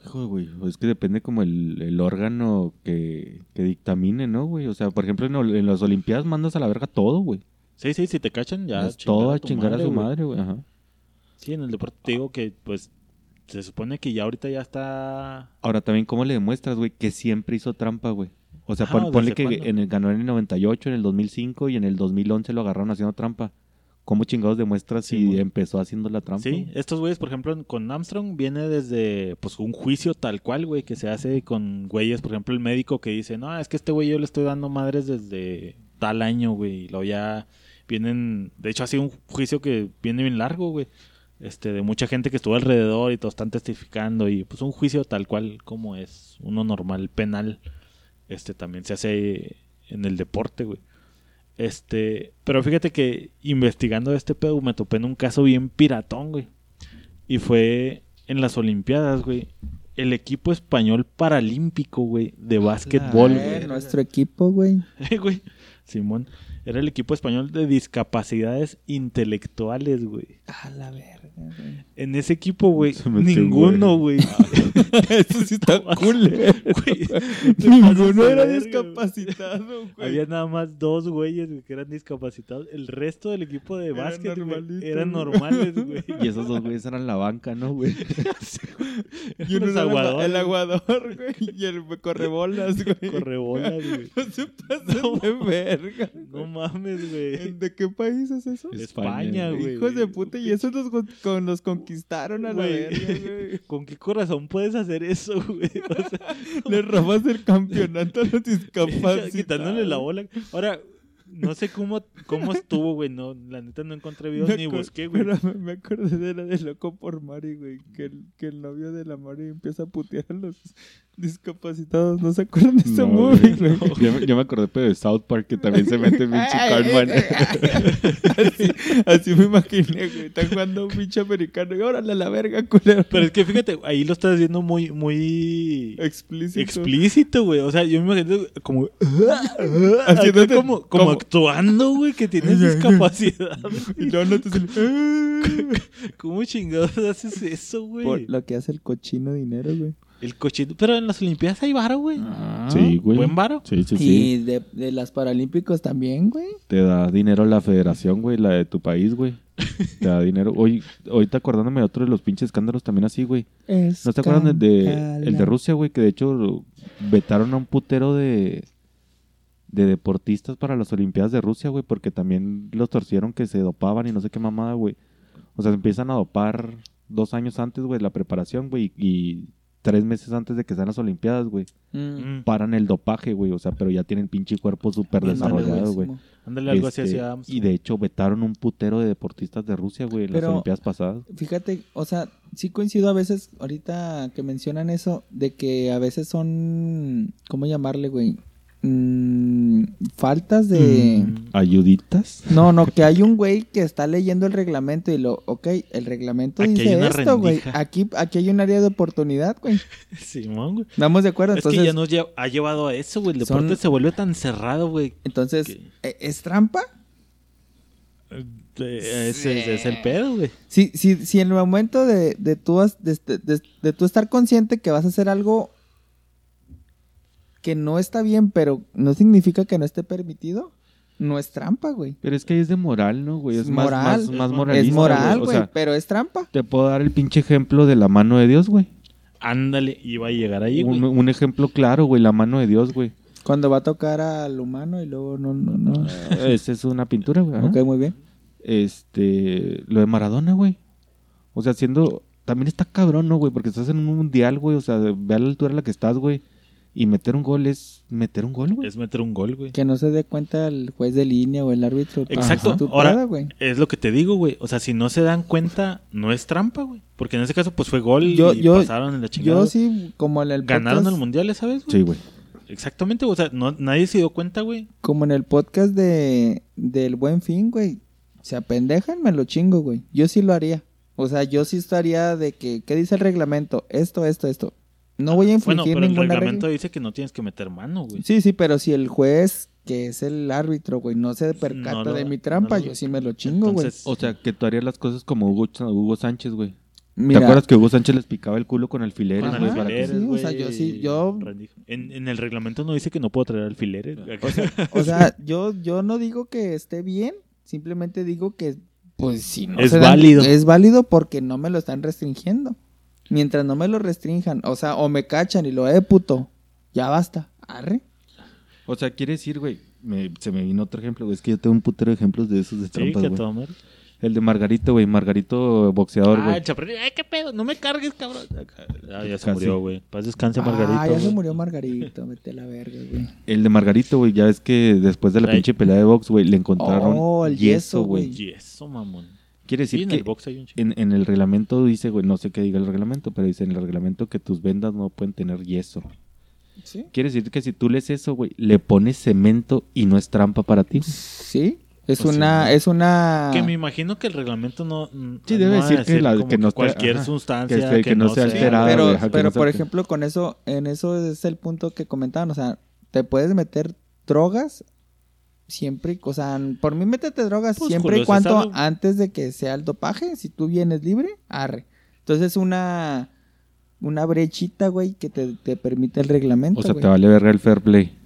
Hijo, güey, es que depende como el, el órgano que, que dictamine, ¿no, güey? O sea, por ejemplo, en, en las Olimpiadas mandas a la verga todo, güey. Sí, sí, si te cachan, ya. Es todo a chingar a su güey. madre, güey. Ajá. Sí, en el deporte te digo que, pues, se supone que ya ahorita ya está. Ahora, también, ¿cómo le demuestras, güey, que siempre hizo trampa, güey? O sea, Ajá, pon- ¿desde ponle que en el, ganó en el 98, en el 2005 y en el 2011 lo agarraron haciendo trampa. ¿Cómo chingados demuestras Sí, si güey. empezó haciendo la trampa? Sí, estos güeyes, por ejemplo, con Armstrong viene desde pues un juicio tal cual, güey, que se hace con güeyes, por ejemplo, el médico que dice, no, es que este güey yo le estoy dando madres desde tal año, güey, y luego ya vienen, de hecho ha sido un juicio que viene bien largo, güey, este, de mucha gente que estuvo alrededor y todos están testificando y pues un juicio tal cual como es uno normal penal, este también se hace en el deporte, güey. Este, pero fíjate que investigando este pedo me topé en un caso bien piratón, güey. Y fue en las Olimpiadas, güey. El equipo español paralímpico, güey, de básquetbol, Eh, güey. nuestro equipo, güey. güey. Simón. Era el equipo español de discapacidades intelectuales, güey. A la verga, güey. En ese equipo, güey, ninguno, güey. Eso sí está cool. Güey, Ninguno era discapacitado, güey. Había nada más dos güeyes güey, que eran discapacitados. El resto del equipo de básquet güey, eran normales, güey. Y esos dos güeyes eran la banca, ¿no, güey? Y uno era aguadores, el aguador, güey. Y el correbolas, güey. Correbolas, güey. No se pasen de verga. No mames, güey. ¿De qué país es eso? España, güey. Hijos de puta, y esos los, con- los conquistaron a la verga, güey. ¿Con qué corazón puedes hacer eso, güey? O sea, Le robas el campeonato a los discapacitados. quitándole la bola. Ahora, no sé cómo, cómo estuvo, güey. No, la neta no encontré videos Me ni busqué, güey. Me acordé de la de Loco por Mari, güey. Que el, que el novio de la Mari empieza a putear a los discapacitados. ¿No se acuerdan de ese No, movie, güey. güey? Yo, me- yo me acordé pero de South Park que también se mete pinche Ay, Cartman. así, así me imaginé, güey. Están jugando un pinche americano y órale a la verga, culero. Pero es que fíjate, ahí lo estás haciendo muy, muy explícito. explícito, güey. O sea, yo me imagino como... Haciéndote Acá como, como como- actuando, güey, que tienes discapacidad. Y luego no te sale- ¿Cómo chingados haces eso, güey? Por lo que hace el cochino dinero, güey. El cochito. Pero en las Olimpiadas hay varo, güey. Sí, güey. ¿Buen varo? Sí, sí, sí. Y de, de las Paralímpicos también, güey. Te da dinero la federación, güey, la de tu país, güey. Te da dinero. Hoy, ahorita acordándome de otro de los pinches escándalos también así, güey. ¿No te acuerdan de, de- el de Rusia, güey? Que de hecho vetaron a un putero de, de deportistas para las Olimpiadas de Rusia, güey, porque también los torcieron que se dopaban y no sé qué mamada, güey. O sea, se empiezan a dopar dos años antes, güey, la preparación, güey, y tres meses antes de que sean las Olimpiadas, güey. Mm. Paran el dopaje, güey, o sea, pero ya tienen pinche cuerpo súper desarrollado, güey. Ándale algo así Este, hacia y de hecho vetaron un putero de deportistas de Rusia, güey, en las Olimpiadas pasadas. Fíjate, o sea, sí coincido a veces, ahorita que mencionan eso, de que a veces son, ¿cómo llamarle, güey? Mm, faltas de... Mm. ¿Ayuditas? No, no, que hay un güey que está leyendo el reglamento y lo, ok, el reglamento Aquí hay dice una esto, güey. Aquí, aquí hay un área de oportunidad, güey. Simón, güey. Estamos de acuerdo, Es entonces, que ya nos lle- ha llevado a eso, güey. El deporte Son- se vuelve tan cerrado, güey. entonces, que- ¿e- ¿es trampa? Eh, Ese, ese es el pedo, güey. Si, si, si en el momento de, de, tú, has- de, de- de- de tú estar consciente que vas a hacer algo que no está bien, pero no significa que no esté permitido, no es trampa, güey. Pero es que ahí es de moral, ¿no, güey? Es Es más, moral. más, más Es moralista. es moral, O güey, sea, pero es trampa. te puedo dar el pinche ejemplo de la mano de Dios, güey. Ándale, iba a llegar ahí, Un, güey. un ejemplo claro, güey, la mano de Dios, güey. Cuando va a tocar al humano y luego no, no, no. Esa es una pintura, güey. ok, muy bien. Este, lo de Maradona, güey. O sea, siendo, también está cabrón, ¿no, güey? Porque estás en un mundial, güey. O sea, ve a la altura a la que estás, güey. Y meter un gol es meter un gol, güey. Es meter un gol, güey. Que no se dé cuenta el juez de línea o el árbitro. Exacto. Ajá. Ahora- güey. Es lo que te digo, güey. O sea, si no se dan cuenta, no es trampa, güey. Porque en ese caso, pues fue gol Yo- y yo- pasaron en la chingada. Yo sí, como en el Ganaron podcast, el mundial esa vez, güey. Sí, güey. Exactamente, o sea, no, nadie se dio cuenta, güey. como en el podcast de del Buen Fin, güey. Se apendejan, me lo chingo, güey. Yo sí lo haría. O sea, yo sí estaría de que, ¿qué dice el reglamento? Esto, esto, esto. No voy a infringir Bueno, pero el reglamento regla. dice que no tienes que meter mano, güey. Sí, sí, pero si el juez, que es el árbitro, güey, no se percata No lo- de mi trampa, no lo- yo sí me lo chingo, güey. O sea, que tú harías las cosas como Hugo, Hugo Sánchez, güey. Mira, ¿Te acuerdas que Hugo Sánchez les picaba el culo con alfileres? Con alfileres, sí, o sea, yo sí, yo-. En, en el reglamento no dice que no puedo traer alfileres. O sea, o sea, yo, yo no digo que esté bien, simplemente digo que, pues, si no Es se dan- válido. es válido porque no me lo están restringiendo. Mientras no me lo restrinjan, o sea, o me cachan y lo, eh, puto, ya basta, arre. O sea, quiere decir, güey, me- se me vino otro ejemplo, güey. Es que yo tengo un putero de ejemplos de esos de sí, trampas, güey. madre. El de Margarito, güey. Margarito boxeador, Ah, güey. el chaparrito. Ay, qué pedo, no me cargues, cabrón. Ah, ya se murió, güey. Paz descanse, Margarito. ah, ya se murió Margarito, vete la verga, güey. El de Margarito, güey. Ya ves que después de la Ay. pinche pelea de box, güey, le encontraron Oh, el yeso, yeso, güey. güey. Y eso, mamón. Quiere Sí, decir en que el box hay un chico. en, en el reglamento dice, güey, no sé qué diga el reglamento, pero dice en el reglamento que tus vendas no pueden tener yeso. ¿Sí? Quiere decir que si tú lees eso, güey, le pones cemento y no es trampa para ti. Sí, es una, es una... Que me imagino que el reglamento no. Sí, debe no decir que la- que no esté- cualquier ajá, sustancia que- que no sea Sí, alterado, pero, pero por ejemplo, con eso, en eso es el punto que comentaban, o sea, te puedes meter drogas siempre, y- o sea, por mí métete drogas Pues, siempre y cuando antes de que sea el dopaje, si tú vienes libre, arre. Entonces una una brechita, güey, que te, te permite el reglamento, O sea, güey. te vale verga el fair play.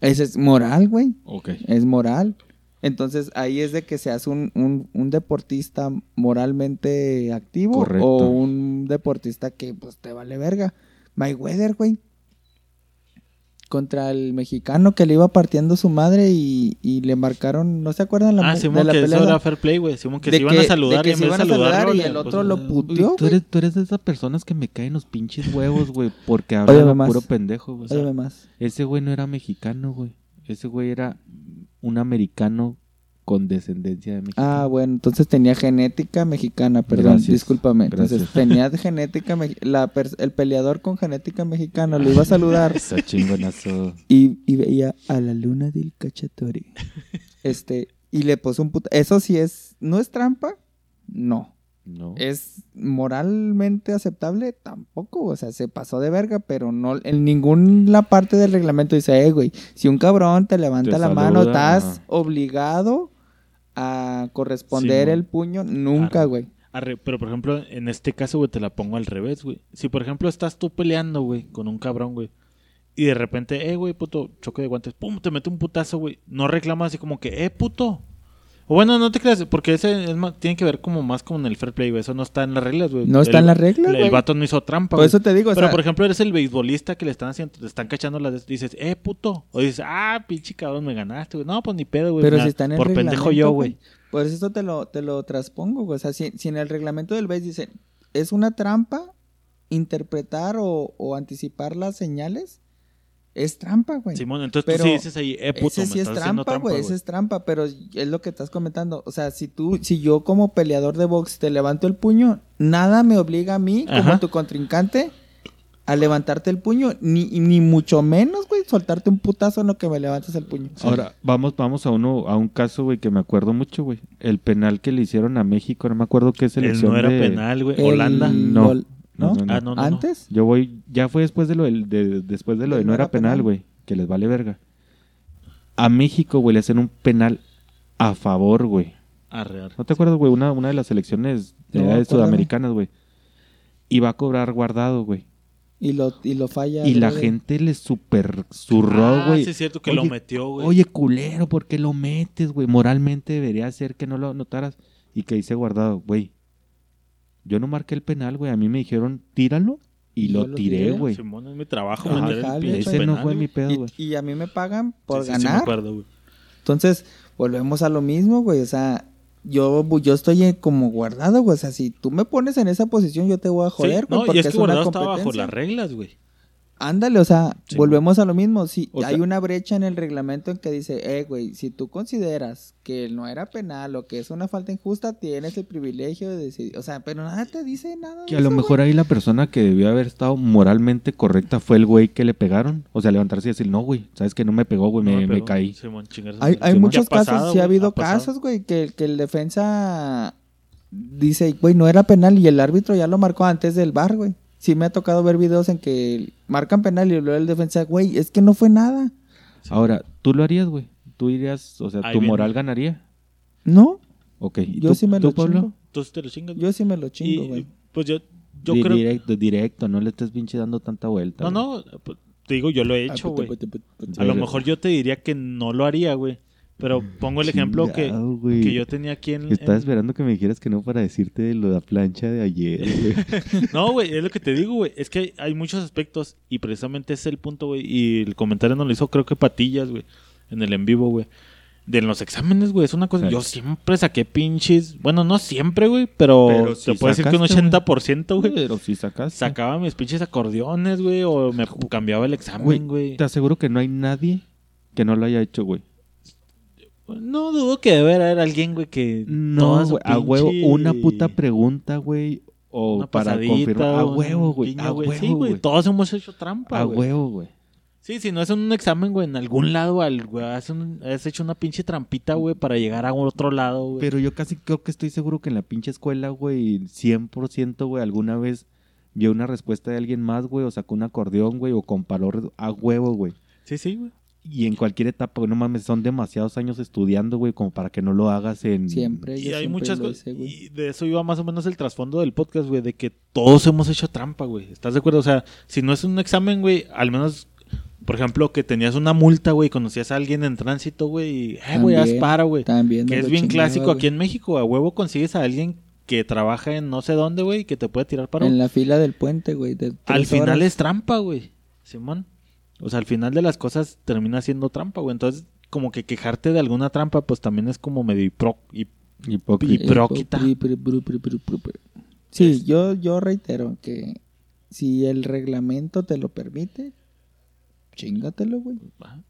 Ese es moral, güey. Ok. Es moral. Entonces ahí es de que seas un, un, un deportista moralmente activo Correcto. o un deportista que pues te vale verga. Mayweather, güey. Contra el mexicano que le iba partiendo su madre y, y le marcaron, ¿no se acuerdan la, Ah, Simón, de la que pelea? eso era fair play, güey. Simón, que De se iban a que- saludar de que y en se vez de iban a saludar y el pues, otro lo eh, puteó, tú, eres, tú eres de esas personas que me caen los pinches huevos, güey, porque hablan más. puro pendejo, güey. Óyeme más. Ese güey no era mexicano, güey. Ese güey era un americano con descendencia de mexicano. Ah, bueno, entonces tenía genética mexicana, perdón, Gracias, discúlpame. Entonces gracias. tenía genética, la el peleador con genética mexicana lo iba a saludar Esa chingonazo. y, y veía a la luna del cachatore. Este, y le puso un puta. Eso sí es, ¿no es trampa? No. No. ¿Es moralmente aceptable? Tampoco. O sea, se pasó de verga, pero no, en ninguna parte del reglamento dice, eh, güey, si un cabrón te levanta Te la mano, estás obligado a corresponder el puño. Nunca, güey. Pero por ejemplo, en este caso, güey, te la pongo al revés, güey. Si por ejemplo estás tú peleando, güey, con un cabrón, güey, y de repente, eh, güey, puto, choque de guantes, pum, te mete un putazo, güey, no reclamas así como que, eh, puto. O bueno, no te creas, porque ese es más- tiene que ver como más con el fair play, güey. Eso no está en las reglas, güey. No está El- en las reglas, El, güey. vato no hizo trampa, Por eso te digo, o Pero sea, por ejemplo, eres el beisbolista que le están haciendo, te están cachando las dices, eh, puto. O dices, ah, pinche cabrón, me ganaste, güey. No, pues ni pedo, güey. pero si está en el Por pendejo yo, güey. Por eso te lo, te lo transpongo, güey. O sea, si, si en el reglamento del BASE dice, es una trampa interpretar o, o anticipar las señales, es trampa, güey. Simón, entonces Pero tú sí dices ahí, eh, puto, ese me sí es estás trampa, güey, ese es trampa, pero es lo que estás comentando. O sea, si tú, si yo como peleador de box te levanto el puño, nada me obliga a mí, como Ajá. tu contrincante, a levantarte el puño, ni, ni mucho menos, güey, soltarte un putazo en lo que me levantes el puño. Ahora, vamos, vamos a uno, a un caso, güey, que me acuerdo mucho, güey. El penal que le hicieron a México, no me acuerdo qué Él selección no era de- penal, güey. El- Holanda. Gol- ¿no? No, no, Ah, no, no, no. ¿Antes? Yo voy, ya fue después de lo del, de, después de lo de no era penal, güey, que les vale verga. A México, güey, le hacen un penal a favor, güey. Arre, arre. ¿No te acuerdas, güey? Una, una de las selecciones de No, edades acuérdame. sudamericanas, güey. Y va a cobrar guardado, güey. Y lo, y lo falla. Y la gente le super zurró, Ah, güey. sí es cierto que Oye, lo metió, güey. Oye, culero, ¿por qué lo metes, güey? Moralmente debería ser que no lo anotaras. Y que dice guardado, güey. Yo no marqué el penal, güey. A mí me dijeron, tíralo. Y lo lo tiré, güey. Simón, es mi trabajo Ajá, el Ese no fue mi pedo, güey. Y, y a mí me pagan por Sí, sí, sí me ganar. acuerdo, güey. Entonces, volvemos a lo mismo, güey. O sea, yo, yo estoy eh, como guardado, güey. O sea, si tú me pones en esa posición, yo te voy a joder, Sí, güey. no, porque y es que Guardado estaba bajo las reglas, güey. Ándale, o sea, Sí, volvemos a lo mismo. Si O hay sea- una brecha en el reglamento en que dice, eh, güey, si tú consideras que no era penal o que es una falta injusta, tienes el privilegio de decidir. O sea, pero nada te dice nada. Que de a lo mejor ahí la persona que debió haber estado moralmente correcta fue el güey que le pegaron. O sea, levantarse y decir, no, güey, sabes que no me pegó, güey, No me, me me pegó. caí. Simón, Hay, hay Simón. muchos Ya ha pasado, casos, sí ha habido casos, güey, que, que el defensa dice, güey, no era penal y el árbitro ya lo marcó antes del bar, güey. Sí me ha tocado ver videos en que marcan penal y luego el defensa, güey, es que no fue nada. Ahora, ¿tú lo harías, güey? ¿Tú irías, o sea, Ahí tu viene. moral ganaría? No, Ok. ¿Y yo tú- sí me tú, lo Pablo? chingo. Entonces te lo chingas. Yo sí me lo chingo, güey. Pues yo, yo Di- creo... Directo, directo, no le estés pinche dando tanta vuelta. No, no, pues, te digo, yo lo he Ah, hecho, puta, güey. A lo mejor yo te diría que no lo haría, güey. Pero pongo el ejemplo que, que yo tenía aquí en... Estaba en- esperando que me dijeras que no para decirte de lo de la plancha de ayer, güey. No, güey, es lo que te digo, güey. Es que hay, hay muchos aspectos y precisamente ese es el punto, güey. Y el comentario nos lo hizo, creo que Patillas, güey, en el en vivo, güey. De los exámenes, güey, es una cosa. Yo siempre saqué pinches. Bueno, no siempre, güey, pero, Pero te sí puedo decir que un sacaste, güey. 80%, güey. Pero si sacas. Sacaba mis pinches acordeones, güey, o me cambiaba el examen, güey. Te aseguro que no hay nadie que no lo haya hecho, güey. No dudo que debe haber alguien, güey, que. No, güey, a huevo, una puta pregunta, güey. O una para confirmar. A huevo, güey. A güey. huevo, Sí, güey, todos hemos hecho trampa, A huevo, güey. Sí, si no es un examen, güey, en algún lado, al, güey, has, un- has hecho una pinche trampita, güey, para llegar a otro lado, güey. Pero yo casi creo que estoy seguro que en la pinche escuela, güey, 100%, güey, alguna vez vio una respuesta de alguien más, güey, o sacó un acordeón, güey, o comparó a huevo, güey. Sí, sí, güey. Y en cualquier etapa, no mames, son demasiados años estudiando, güey, como para que no lo hagas en... Siempre. Y hay siempre muchas cosas. Y de eso iba más o menos el trasfondo del podcast, güey, de que todos hemos hecho trampa, güey. ¿Estás de acuerdo? O sea, si no es un examen, güey, al menos, por ejemplo, que tenías una multa, güey, conocías a alguien en tránsito, güey, y, eh, güey, haz para, güey. También Que es bien clásico aquí en México. A huevo consigues a alguien que trabaja en no sé dónde, güey, y que te puede tirar para En la fila del puente, güey. de Al final horas. es trampa, güey. Simón. O sea, al final de las cosas termina siendo trampa, güey. Entonces, como que quejarte de alguna trampa, pues también es como medio hipro... hip- Hipócrita. Sí, yo, yo reitero que si el reglamento te lo permite, chingatelo, güey. Ajá.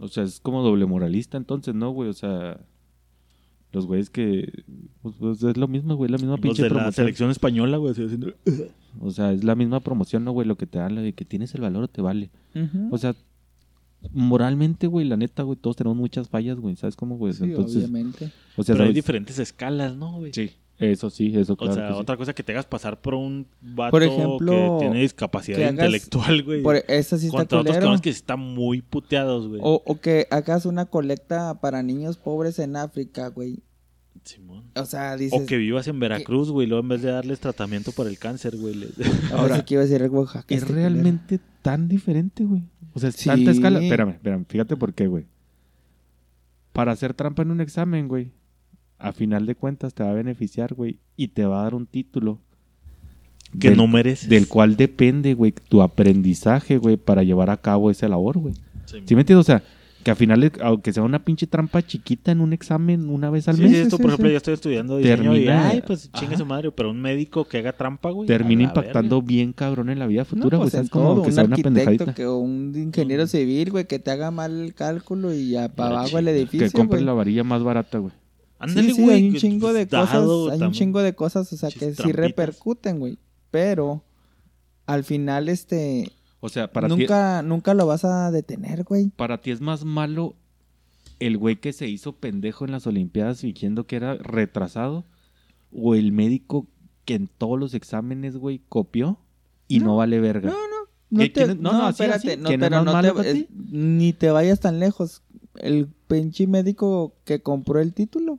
O sea, es como doble moralista entonces, ¿no, güey? O sea, los güeyes que... Pues, pues, es lo mismo, güey, la misma Los pinche de la promoción. selección española, güey. así haciendo- O sea, es la misma promoción, ¿no, güey? Lo que te dan, lo de que tienes el valor o te vale. O sea, moralmente, güey, la neta, güey, todos tenemos muchas fallas, güey, ¿sabes cómo, güey? Sí, Entonces, obviamente. o sea, Pero hay diferentes escalas, ¿no, güey? Sí, eso sí, eso O claro. sea, que sí. otra cosa que te hagas pasar por un vato Por ejemplo, que tiene discapacidad que hagas- intelectual, güey. Por esa sí está Contra otros culero. cabrones que están muy puteados, güey. O, o que hagas una colecta para niños pobres en África, güey. Simón. O sea, dices... O que vivas en Veracruz, güey, luego en vez de darles tratamiento para el cáncer, güey. Ahora sí que iba a decir Oaxaca. Es este realmente tan diferente, güey. O sea, es Sí. tanta escala. Espérame, espérame, fíjate por qué, güey. Para hacer trampa en un examen, güey, a final de cuentas te va a beneficiar, güey, y te va a dar un título. que del- no mereces. Del cual depende, güey, tu aprendizaje, güey, para llevar a cabo esa labor, güey. Simón. ¿Sí me entiendes? O sea, que a final, de- aunque sea una pinche trampa chiquita en un examen una vez al Sí, mes, sí, esto, sí, por ejemplo, sí. yo estoy estudiando diseño y, Termina- ay, pues chingue Ajá. su madre, pero un médico que haga trampa, güey. termina impactando verga. bien cabrón en la vida No, futura, güey. pues en ¿Sabes? Como todo, que un sea una arquitecto pendejadita. que un ingeniero civil, güey, que te haga mal el cálculo y ya para La abajo el edificio, Que compres güey. la varilla más barata, güey. Ándale, sí, sí, güey, hay un chingo de pues, cosas, dado hay un chingo de cosas, o sea, que Pinches sí trampitas. repercuten, güey. Pero al final, este, O sea, para ti, nunca, nunca lo vas a detener, güey. para ti es más malo el güey que se hizo pendejo en las Olimpiadas fingiendo que era retrasado o el médico que en todos los exámenes, güey, copió y no, No, vale verga. No, no, no ¿Qué te, tienes? No, no, así, espérate, así. no, ¿Quién es pero no te, ti? eh, ni te vayas tan lejos. El pinche médico que compró el título.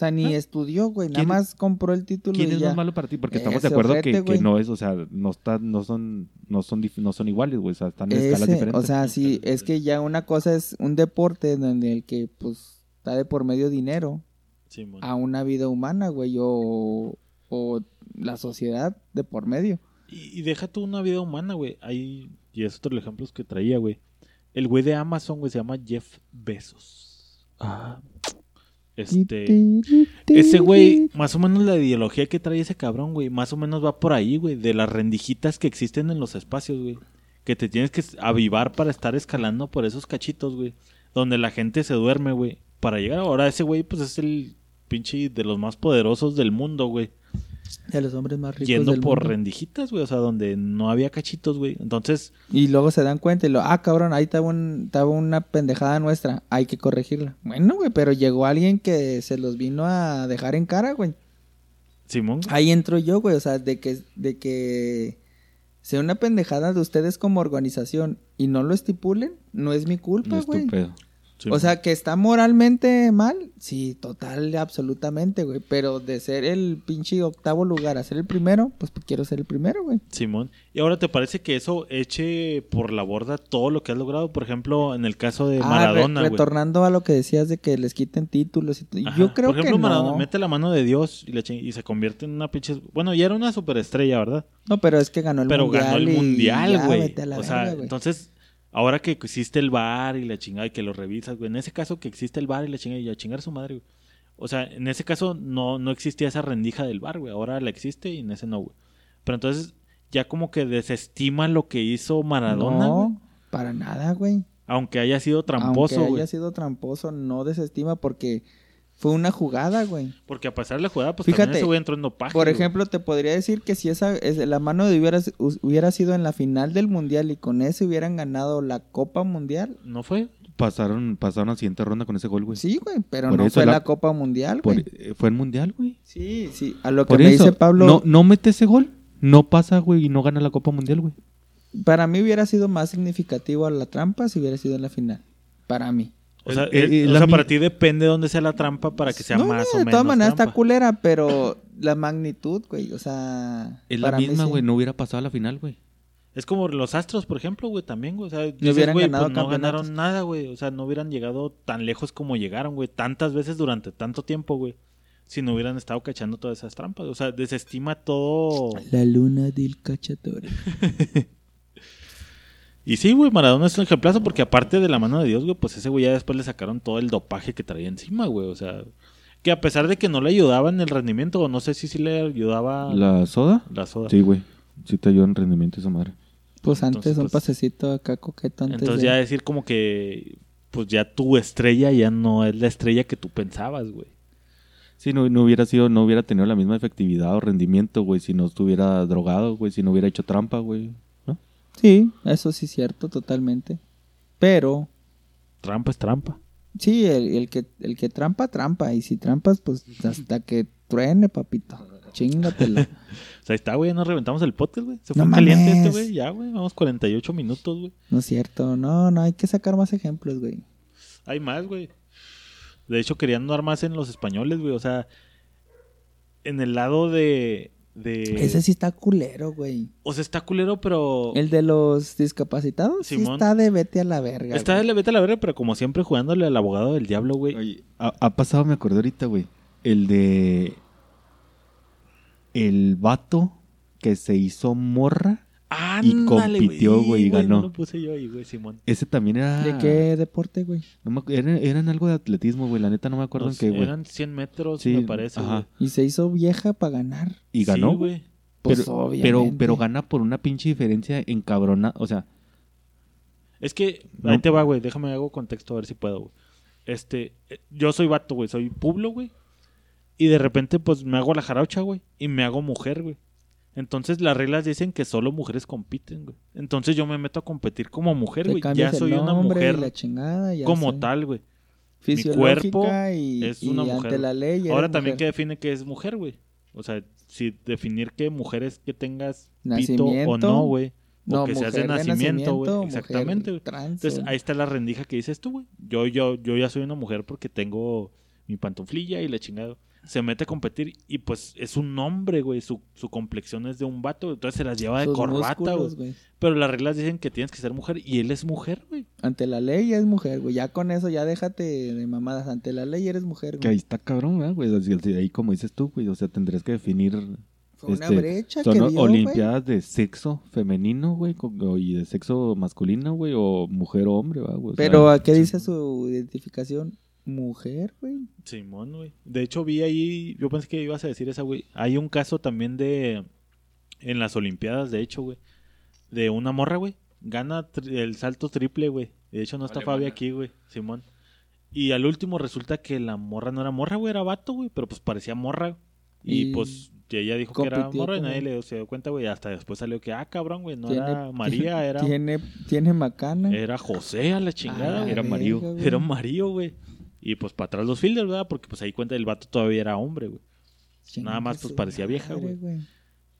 O sea, ni ¿Ah? estudió, güey, nada ¿Quién- más compró el título ¿Quién y es ya. más malo para ti? Porque estamos de acuerdo ojete, que, no es, o sea, no está, no son, no son, no son iguales, güey, o sea, están en escalas Ese, diferentes. o sea, sí, es que ya una cosa es un deporte donde el que, pues, está de por medio dinero a una vida humana, güey, o, o la sociedad de por medio. Y, y deja tú una vida humana, güey. Ahí, y es otro de los ejemplos que traía, güey. El güey de Amazon, güey, se llama Jeff Bezos. Ah, Este. Ese güey, más o menos la ideología que trae ese cabrón, güey, más o menos va por ahí, güey, de las rendijitas que existen en los espacios, güey. Que te tienes que avivar para estar escalando por esos cachitos, güey. Donde la gente se duerme, güey. Para llegar. Ahora ese güey, pues es el pinche de los más poderosos del mundo, güey. De los hombres más ricos Yendo del por mundo. rendijitas, güey. O sea, donde no había cachitos, güey. Entonces, Y luego se dan cuenta y lo, ah, cabrón, ahí estaba, un, estaba una pendejada nuestra, hay que corregirla. Bueno, güey, pero llegó alguien que se los vino a dejar en cara, güey. Simón. Ahí entro yo, güey, o sea, de que, de que sea una pendejada de ustedes como organización y no lo estipulen, no es mi no culpa, es tu güey. pedo. Sí, o sea, que está moralmente mal, sí, total, absolutamente, güey. Pero de ser el pinche octavo lugar a ser el primero, pues quiero ser el primero, güey. Simón. ¿Y ahora te parece que eso eche por la borda todo lo que has logrado? Por ejemplo, en el caso de Ah, re- Maradona, güey. retornando a lo que decías de que les quiten títulos y todo. Yo creo Por ejemplo, que Maradona no. mete la mano de Dios y, le y se convierte en una pinche... Bueno, ya era una superestrella, ¿verdad? No, pero es que ganó el Pero mundial. ganó el y mundial, ya, güey. vete a la O sea, verga, güey. entonces, ahora que existe el bar y la chingada y que lo revisas, güey. En ese caso que existe el bar y la chingada y a chingar a su madre, güey. O sea, en ese caso no, no existía esa rendija del bar, güey. Ahora la existe y en ese no, güey. Pero entonces ya como que desestima lo que hizo Maradona, no, güey. para nada, güey. Aunque haya sido tramposo, Aunque güey. haya sido tramposo, no desestima porque fue una jugada, güey. Porque a pasar la jugada, pues Fíjate, también ese güey entró en dopaje. Por güey. ejemplo, te podría decir que si esa es- la mano de hubiera, hubiera sido en la final del mundial y con ese hubieran ganado la Copa Mundial, ¿No fue? Pasaron, pasaron a la siguiente ronda con ese gol, güey. sí, güey, pero Por no fue la- la Copa Mundial, Por- güey. eh, fue el mundial, güey. Sí, sí, a lo que Por me eso, dice Pablo, no, no mete ese gol, no pasa, güey, y no gana la Copa Mundial, güey. para mí hubiera sido más significativo a la trampa si hubiera sido en la final. Para mí. O sea, o sea, para ti depende de dónde sea la trampa para que sea no, más no, o de menos todas maneras está culera, pero la magnitud, güey, o sea... Es la para mí misma, sí. güey, no hubiera pasado a la final, güey. Es como los Astros, por ejemplo, güey, también, güey. O sea, dices, hubieran güey, ganado pues no ganaron nada, güey. O sea, no hubieran llegado tan lejos como llegaron, güey. Tantas veces durante tanto tiempo, güey. Si no hubieran estado cachando todas esas trampas. O sea, desestima todo. La luna del cachatore. Y sí, güey, Maradona es un ejemplazo porque aparte de la mano de Dios, güey, pues ese güey ya después le sacaron todo el dopaje que traía encima, güey. O sea, que a pesar de que no le ayudaba en el rendimiento, o no sé si sí le ayudaba ¿La soda? la soda. Sí, güey. Sí te ayudó en rendimiento esa madre. Pues antes Entonces, un pues, pasecito acá coqueto antes Entonces de- ya decir como que, pues ya tu estrella ya no es la estrella que tú pensabas, güey. Sí, no, no hubiera sido, no hubiera tenido la misma efectividad o rendimiento, güey, si no estuviera drogado, güey, si no hubiera hecho trampa, güey. ¿No? Sí, eso sí es cierto, totalmente. Pero, Trampa es trampa. sí, el, el que, el que trampa, trampa. Y si trampas, pues hasta que truene, papito. Chingatelo. O sea, ahí está, güey, nos reventamos el podcast, güey. Se No fue caliente mames. este, güey. Ya, güey, vamos 48 minutos, güey. no es cierto, no, no, hay que sacar más ejemplos, güey. Hay más, güey. De hecho, querían dar más en los españoles, güey. O sea, en el lado de... de... Ese sí está culero, güey. O sea, está culero, pero... El de los discapacitados sí Simón. está de vete a la verga. Está güey. de la vete a la verga, pero como siempre jugándole al abogado del diablo, güey. Oye, ha, ha pasado, me acordé ahorita, güey. El de. El vato que se hizo morra. Ándale, compitió, güey, y Sí, ganó. No lo puse yo ahí, güey, Simón. Ese también era. ¿De qué deporte, güey? No me acu- era, era en algo de atletismo, güey. La neta no me acuerdo No en qué, güey. Eran 100 metros, Sí, me parece, ajá. Y se hizo vieja para ganar. Y ganó, Sí, güey. güey. Pues pero, pero, pero gana por una pinche diferencia encabrona. O sea, Es que, No. ahí te va, güey. Déjame hago contexto a ver si puedo, güey. Este, eh, yo soy vato, güey. Soy publo, güey. Y de repente, pues, me hago la jarocha, güey. Y me hago mujer, güey. Entonces, las reglas dicen que solo mujeres compiten, güey. Entonces, yo me meto a competir como mujer, Te güey. Ya soy una mujer la chingada, ya como tal, güey. Fisiológica cuerpo y, es y una ante mujer. la ley eres Ahora también que mujer. define que es mujer, güey. O sea, si definir que mujer es que tengas pito o no, güey. O No, que seas mujer de nacimiento, güey. Exactamente, güey. Entonces, ahí está la rendija que dices tú, güey. Yo, yo, yo ya soy una mujer porque tengo mi pantuflilla y la chingada. Se mete a competir y pues es un hombre, güey. Su, su complexión es de un vato. Entonces se las lleva de sus corbata, músculos, güey. güey. Pero las reglas dicen que tienes que ser mujer y él es mujer, güey. Ante la ley es mujer, güey. Ya con eso, ya déjate de mamadas. Ante la ley eres mujer, que ahí güey. está cabrón, ¿verdad, güey. Así- Ahí como dices tú, güey. O sea, tendrías que definir. Fue una este, brecha Son que güey. olimpiadas de sexo femenino, güey. Y de sexo masculino, güey. O mujer o hombre, ¿verdad, güey? Sea, Pero, ¿a qué dice su identificación? Mujer, güey. Simón, güey. De hecho, vi ahí, yo pensé que ibas a decir esa, güey. Hay un caso también de, en las Olimpiadas, de hecho, güey, de una morra, güey. Gana el salto triple, güey. De hecho, no está. Fabi aquí, güey, Simón. Y al último resulta que la morra no era morra, güey, era vato, güey, pero pues parecía morra. Y, Y pues ella dijo que era morra y nadie le se dio cuenta, güey. Hasta después salió que, ah, cabrón, güey, no Tiene- era María, era, Tiene, tiene macana. era José a la chingada, Ah, era Mario. güey. Era un Mario, güey. Y pues para atrás los fielders, ¿verdad? Porque pues ahí cuenta el vato todavía era hombre, güey. Nada más, pues, parecía vieja, güey.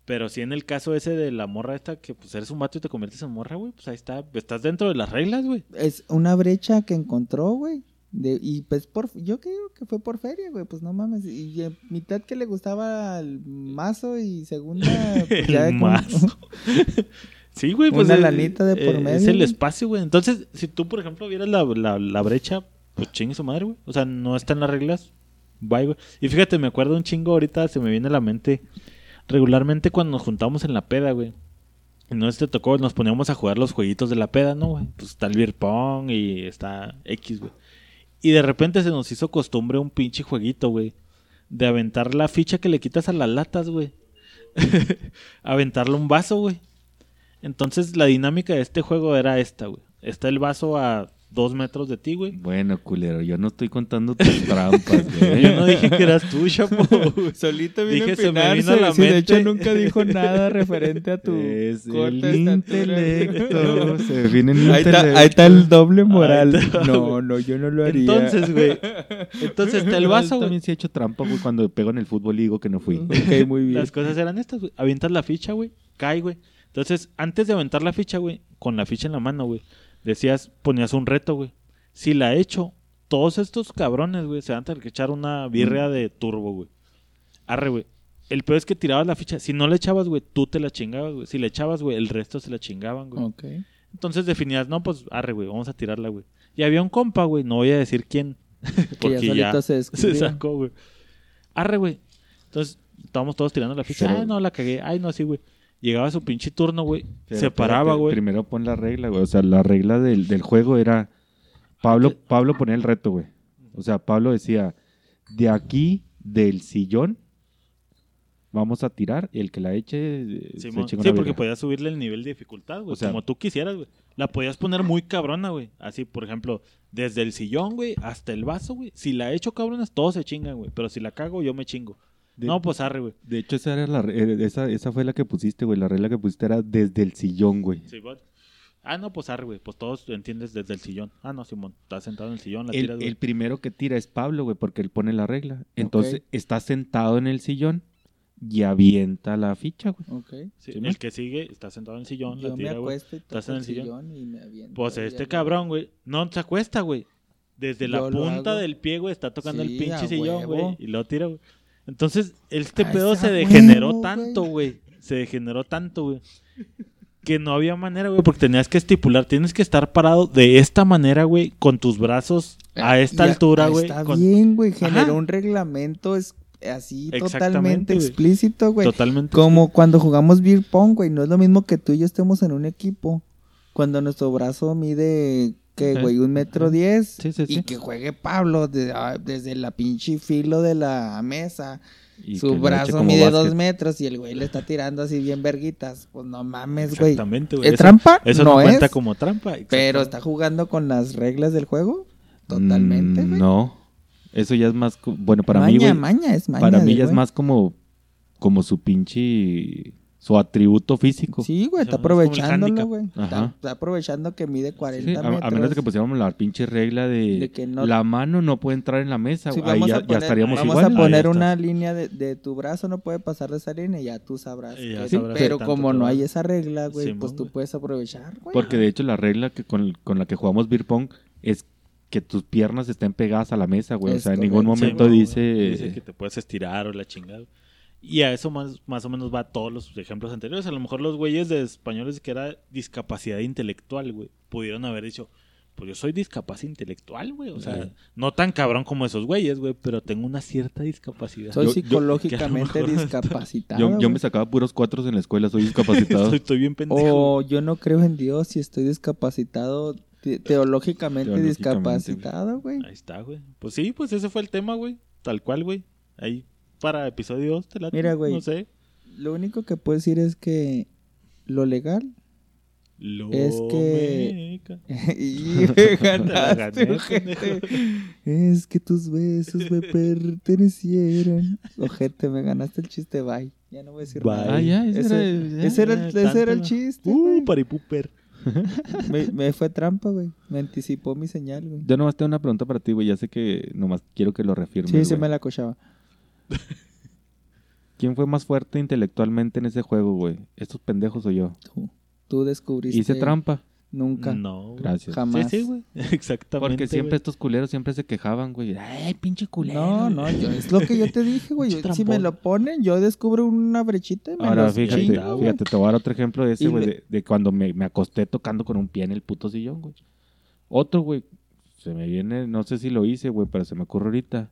Pero sí en el caso ese de la morra esta, que pues eres un vato y te conviertes en morra, güey, pues ahí está. Estás dentro de las reglas, güey. Es una brecha que encontró, güey. De, y pues por, yo creo que fue por feria, güey, pues no mames. Y eh, mitad que le gustaba el mazo y segunda... pues, ya el con- mazo. Sí, güey, pues. Una eh, lanita de por eh, medio, Es el güey. espacio, güey. Entonces, si tú, por ejemplo, vieras la, la, la brecha, pues chingue su madre, güey. O sea, no está en las reglas. Bye, güey. Y fíjate, me acuerdo un chingo ahorita, se me viene a la mente. Regularmente cuando nos juntamos en la peda, güey. No te tocó, nos poníamos a jugar los jueguitos de la peda, ¿no, güey? Pues está el beer y está X, güey. Y de repente se nos hizo costumbre un pinche jueguito, güey. De aventar la ficha que le quitas a las latas, güey. Aventarle un vaso, güey. Entonces la dinámica de este juego era esta, güey. Está el vaso a dos metros de ti, güey. Bueno, culero, yo no estoy contando tus trampas, güey. Yo no dije que eras tú, chapo. Solito vino vino a Dije, se me vino a la sí, de hecho nunca dijo nada referente a tu Es corta el estatura. intelecto. Se define en Ahí está, ahí está el doble moral. Está, no, no, yo no lo haría. Entonces, güey. Entonces está el Yo vaso, güey. también sí he hecho trampa, güey, cuando pego en el fútbol y digo que no fui. Ok, muy bien. Las cosas eran estas, güey. Avientas la ficha, güey. Cae, güey. Entonces, antes de aventar la ficha, güey, con la ficha en la mano, güey, decías, ponías un reto, güey. Si la he hecho, todos estos cabrones, güey, se van a tener que echar una birria de turbo, güey. Arre, güey. El peor es que tirabas la ficha. Si no le echabas, güey, tú te la chingabas, güey. Si le echabas, güey, el resto se la chingaban, güey. Ok. Entonces definías, no, pues, arre, güey, vamos a tirarla, güey. Y había un compa, güey, no voy a decir quién. Que ya solito se se sacó, güey. Arre, güey. Entonces, estábamos todos tirando la ficha. Ay, no, la cagué. Ay, no, sí, güey. Llegaba su pinche turno, güey. Pero Se paraba, güey. Primero pon la regla, güey. O sea, la regla del, del juego era. Pablo, Pablo ponía el reto, güey. O sea, Pablo decía: de aquí, del sillón, vamos a tirar. Y el que la eche. eh, se Simón. chinga Sí, porque podías subirle el nivel de dificultad, güey. O sea- como tú quisieras, güey. La podías poner muy cabrona, güey. Así, por ejemplo, desde el sillón, güey, hasta el vaso, güey. Si la echo cabronas, todos se chingan, güey. Pero si la cago, yo me chingo. De- No, pues arre, güey. De hecho, esa, era la, eh, esa, esa fue la que pusiste, güey. La regla que pusiste era desde el sillón, güey. Ah, no, pues arre, güey. Pues todos entiendes desde el sillón. Ah, no, Simón. Estás sentado en el sillón, la El, tiras, güey. el primero que tira es Pablo, güey, porque él pone la regla. Entonces, está sentado en el sillón y avienta la ficha, güey. Ok. Sí, ¿Sí, el que sigue está sentado en el sillón, Yo la me tira, güey. acuesto y Estás en el sillón. sillón y me aviento. Pues este cabrón, güey, no se acuesta, güey. Desde la Yo punta del pie, güey, está tocando Sí, el pinche sillón, güey. Y lo tira, güey. Entonces, este pedo se degeneró huevo, tanto, güey. Se degeneró tanto, güey. Que no había manera, güey, porque tenías que estipular. Tienes que estar parado de esta manera, güey, con tus brazos a esta Y altura, güey. Está con- bien, güey. Generó Ajá. un reglamento es, así totalmente explícito, güey. Totalmente. Como cuando jugamos beer pong, güey. No es lo mismo que tú y yo estemos en un equipo. Cuando nuestro brazo mide, ¿qué, Ajá. güey? Un metro diez. Sí, sí, Y que juegue Pablo de- ah, desde la pinche filo de la mesa. Y que Su brazo mide básquet. dos metros y el güey le está tirando así bien verguitas. Pues no mames, güey. Exactamente, güey. ¿Es Eso- trampa? Eso no no, cuenta es. como trampa. Pero está jugando con las reglas del juego. Totalmente, Mm, güey. No. Eso ya es más. Bueno, para maña, mí, güey. maña, es maña. Para mí ya es más como. Como su pinche. Su atributo físico. Sí, güey, está aprovechándolo, güey. Está, aprovechando que mide 40 Sí, a, metros. a menos de que pusiéramos la pinche regla de, De que no- la mano no puede entrar en la mesa. Sí, güey. Ahí vamos ya, estaríamos vamos igual. a poner una línea de, de tu brazo, no puede pasar de esa línea y ya tú sabrás. Y ya que- sabrás pero como no hay esa regla, güey, pues tú puedes aprovechar, güey. Porque de hecho la regla que con, con la que jugamos beer pong es que tus piernas estén pegadas a la mesa, güey. O sea, en ningún momento Sí, dice... Dice que te puedes estirar o la chingada. Y a eso más, más o menos va todos los ejemplos anteriores. A lo mejor los güeyes de españoles que era discapacidad intelectual, güey, pudieron haber dicho, pues yo soy discapacidad intelectual, güey. O sea, no tan cabrón como esos güeyes, güey, pero tengo una cierta discapacidad. Soy yo- yo- psicológicamente discapacitado. Yo, me sacaba puros cuatros en la escuela, soy discapacitado. Estoy, estoy bien pendejo. O yo no creo en Dios y estoy discapacitado, te- teológicamente, Teológicamente, discapacitado, güey. Ahí está, güey. Pues sí, pues ese fue el tema, güey. Tal cual, güey. Ahí, para episodio 2, te late? Mira, güey. No sé. Lo único que puedo decir es que lo legal Lo Es que- y me ganaste, gané, ojete. Es que tus besos me pertenecieron. Ojete, me ganaste el chiste, bye. Ya no voy a decir Bye. nada. Ah, ya, ese, Ese- era, ya. Ese era, el, ese era el chiste, Uh, paripuper. me, me fue trampa, güey. Me anticipó mi señal, güey. Yo nomás tengo una pregunta para ti, güey. Ya sé que nomás quiero que lo reafirmes, Sí, se me la cochaba. ¿Quién fue más fuerte intelectualmente en ese juego, güey? ¿Estos pendejos o yo? Tú, tú descubriste. Hice trampa. Nunca. No. Gracias. Jamás. Sí, sí, güey. Exactamente. Porque siempre güey. estos culeros siempre se quejaban, güey. Ay, pinche culero. No, no, yo- es lo que yo te dije, güey. Si me lo ponen, yo descubro una brechita y me Ahora, los fíjate, fíjate, te voy a dar otro ejemplo de ese, Y güey, me- de, de cuando me, me acosté tocando con un pie en el puto sillón, güey. Otro, güey, se me viene, no sé si lo hice, güey, pero se me ocurre ahorita.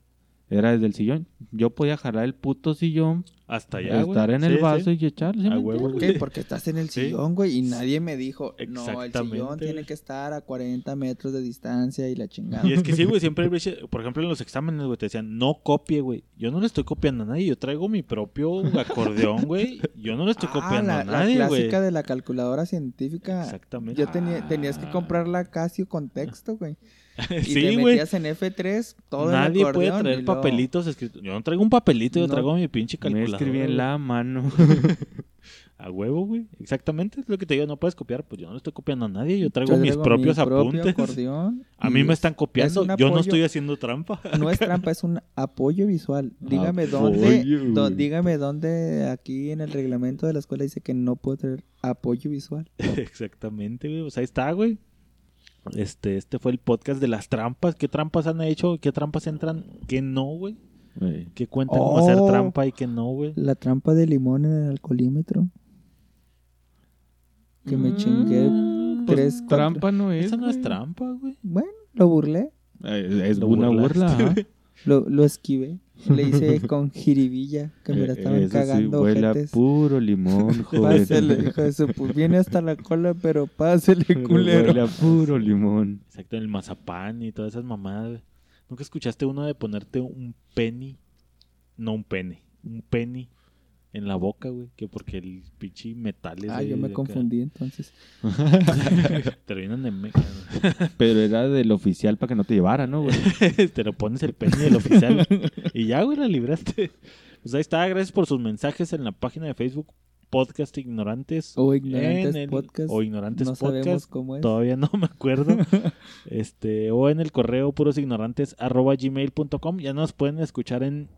Era desde el sillón. Yo podía jalar el puto sillón, Hasta allá, güey. estar en el Sí, vaso sí. y echarle. ¿sí A me huevo, entiendes? ¿Qué? Porque estás en el Sí. sillón, güey, y nadie me dijo, no, el sillón tiene que estar a 40 metros de distancia y la chingada. Y es que sí, güey, siempre. Por ejemplo, en los exámenes, güey, te decían, no copie, güey. Yo no le estoy copiando a nadie. Yo traigo mi propio acordeón, güey. Yo no le estoy Ah, copiando la, a la nadie, güey. clásica de la calculadora científica. Exactamente. Yo tenía, tenías que Ah. comprar la Casio con texto, güey. Y sí, te metías en F3, todo Nadie el puede traer luego- papelitos escritos. Yo no traigo un papelito, yo No. traigo mi pinche Me calculadora. escribí en la mano. A huevo, güey. Exactamente, es lo que te digo, no puedes copiar. Pues yo no le estoy copiando a nadie, yo traigo Yo mis traigo propios mi propio apuntes. acordeón, A mí me es- están copiando, yo no estoy haciendo trampa. No es trampa, es un apoyo visual. Dígame Apoyo, dónde, dígame dónde aquí en el reglamento de la escuela dice que no puedo tener apoyo visual. Exactamente, güey. Pues ahí está, güey. Este, este fue el podcast de las trampas. ¿Qué trampas han hecho? ¿Qué trampas entran? ¿Qué no, güey? ¿Qué cuentan como hacer Oh. trampa y qué no, güey? La trampa de limón en el alcoholímetro. Que me chingué Mm, tres, cuatro- Trampa no es. Esa no es trampa, güey. Bueno, lo burlé, Eh, Es Lo una burlaste, burla. lo, lo esquivé. Le hice con jiribilla, que me la Eh, estaban eso sí cagando huele a ojetes. puro limón, joven. Pásele, hijo de su Viene hasta la cola, pero pásele, culero. Huele a puro limón. Exacto, el mazapán y todas esas mamadas. ¿Nunca escuchaste uno de ponerte un penny? No un pene, un penny en la boca, güey. Que porque el pinche metal es Ah, de- yo me de acá. confundí entonces. Te lo vienen de Meca, Pero era del oficial para que no te llevara, ¿no, güey? Te lo pones el penny del oficial. y ya, güey, la libraste. Pues ahí está, gracias por sus mensajes en la página de Facebook Podcast Ignorantes. O Ignorantes el- Podcast. O Ignorantes no Podcast. sabemos cómo es. Todavía no me acuerdo. este, o en el correo purosignorantes arroba gmail.com. Ya nos pueden escuchar en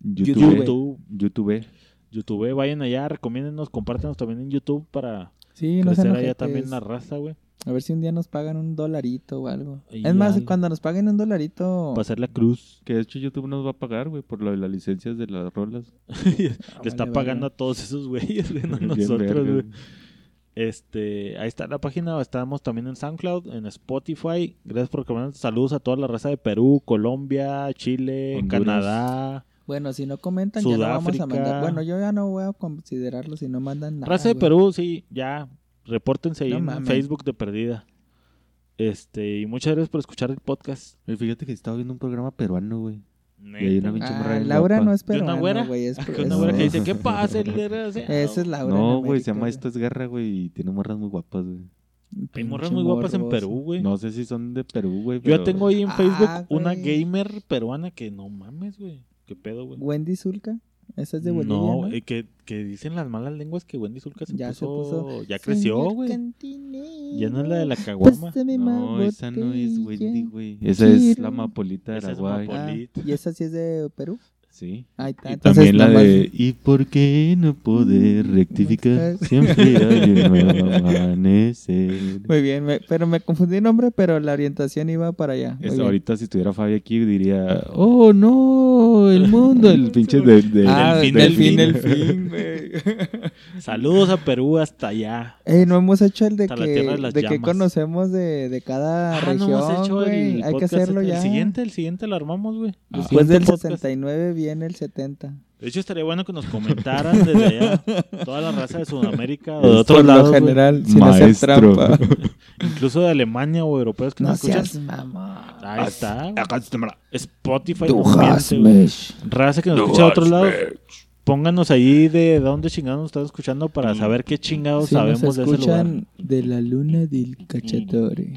YouTube. YouTube. YouTube. YouTube. Vayan allá, recomiéndenos, compártenos también en YouTube para Sí, no crecer allá también la raza, güey. A ver si un día nos pagan un dolarito o algo. Y es más, algo. cuando nos paguen un dolarito... Hacer la cruz. Que de hecho YouTube nos va a pagar, güey, por lo de las licencias de las rolas. Le está pagando a todos esos güeyes, güey, no nosotros, güey. Este, ahí está la página, estamos también en SoundCloud, en Spotify. Gracias por comentar. Saludos a toda la raza de Perú, Colombia, Chile, Honduras. Canadá. Bueno, si no comentan, ya no vamos a mandar. Bueno, yo ya no voy a considerarlo si no mandan nada. raza de güey. Perú, sí, ya. Repórtense ahí No en mames. Facebook de perdida. Este, y muchas gracias por escuchar el podcast. Oye, Fíjate que estaba viendo un programa peruano, güey. Neta, Y hay una pinche Ah, bien Laura guapa. no es ¿De una peruana, güera? güey. Es, una güera que dice. ¿qué pasa? El desgraciado?" Esa es Laura. No, güey, se llama Esto es Guerra, güey, y tiene morras muy guapas, güey. Hay morras Pinche muy guapas en morboso. Perú, güey. No sé si son de Perú, güey, Yo pero... ya tengo ahí en Ah, Facebook una güey. gamer peruana que no mames, güey. ¿Qué pedo, güey? Wendy Zulka. Esa es de Bolivia, no, ¿no? eh, que, que dicen las malas lenguas que Wendy Zulka se, Ya se puso, puso, ya creció, güey. Ya no es la de la caguama. pásame No, esa no es. Wendy, güey. Esa es la Mapolita de Araguay. Mapolita. Ah. ¿Y esa sí es de Perú? Sí. Ahí está. Y entonces también la de ¿Y por qué no poder rectificar? Siempre hay un nuevo amanecer. Muy bien, me- pero me confundí el nombre, pero la orientación iba para allá. Muy bien. ahorita si estuviera Fabi aquí diría, oh no, el mundo, el pinche de, de- Ah, del fin del del fin. Saludos a Perú hasta allá. Ey, no hemos hecho el de Hasta que, de las de que conocemos de, de cada Ah, región, no hemos hecho el Hay que hacerlo este- ya. El siguiente, el siguiente lo armamos, güey. El Después siguiente del podcast. 69 viene el 70. De hecho, estaría bueno que nos comentaran desde allá toda la raza de Sudamérica o de Por otros lo lados, general, sin hacer Maestro. trampa. incluso de Alemania o europeos que No nos escuchan. seas mamá. Ahí está. Spotify. Miente. Raza que nos escucha de otros lados. Pónganos ahí de dónde chingados nos están escuchando para saber qué chingados nos sabemos de ese lugar. de la luna del cacciatore.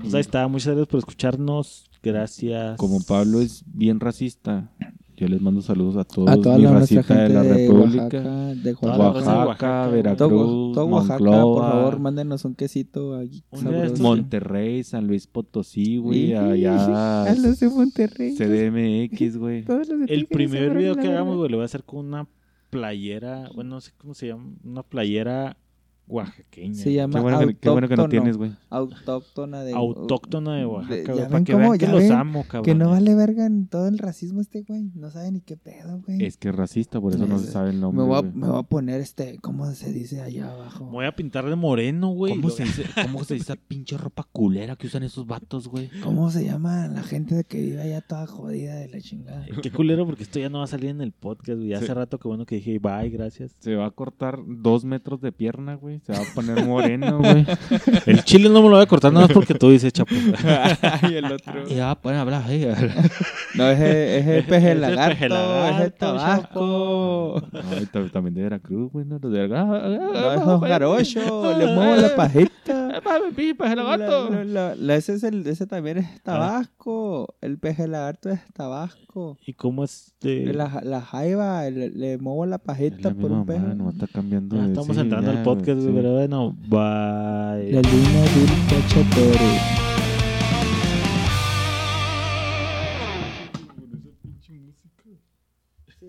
Pues ahí está. Muchas gracias por escucharnos. Gracias. Como Pablo es bien racista, yo les mando saludos a todos A toda mi la racita gente de la República. De Oaxaca. raza de Oaxaca, Oaxaca, Veracruz, Todo, todo Oaxaca, por favor, mándenos un quesito sabroso. Monterrey, San Luis Potosí, güey, A allá los de Monterrey. CDMX, güey. El primer video a que hagamos, güey, lo voy a hacer con una playera. Bueno, no sé cómo se llama. Una playera Oaxaqueña. Se llama Qué bueno, que, qué bueno que no tienes, güey. Autóctona de... Autóctona de de- Oaxaca, güey. Para que cómo- vean que los ven amo, cabrón. Que no vale verga en todo el racismo este güey. No sabe ni qué pedo, güey. Es que es racista, por eso no Es- se sabe el nombre. me, voy a, me voy a poner este... ¿Cómo se dice allá abajo? Me voy a pintar de moreno, güey. ¿Cómo se, dice, ¿Cómo se dice esa pinche ropa culera que usan esos vatos, güey? ¿Cómo se llama la gente que vive allá toda jodida de la chingada? Qué culero porque esto ya no va a salir en el podcast, güey. Hace Sí. rato que bueno que dije bye, gracias. Se va a cortar dos metros de pierna, güey. Se va a poner moreno, güey. El chile no me lo voy a cortar nada más porque tú dices, chapo. y el otro. Ya, pueden hablar ahí. No, es el, es el peje Es el lagarto, peje es el lagarto, tabasco. No, y tam- también de Veracruz, güey. No, Los de Veracruz. No, es un jarocho, le muevo la pajita. pipa, el La- la- ese, es el, ese también es tabasco. El peje lagarto es tabasco. ¿Y cómo es de... La, la jaiba, le, le muevo la pajita la por un peje. nomás está cambiando Ya de- estamos sí, entrando ya, al podcast. Pero bueno, bye. La luna dulce.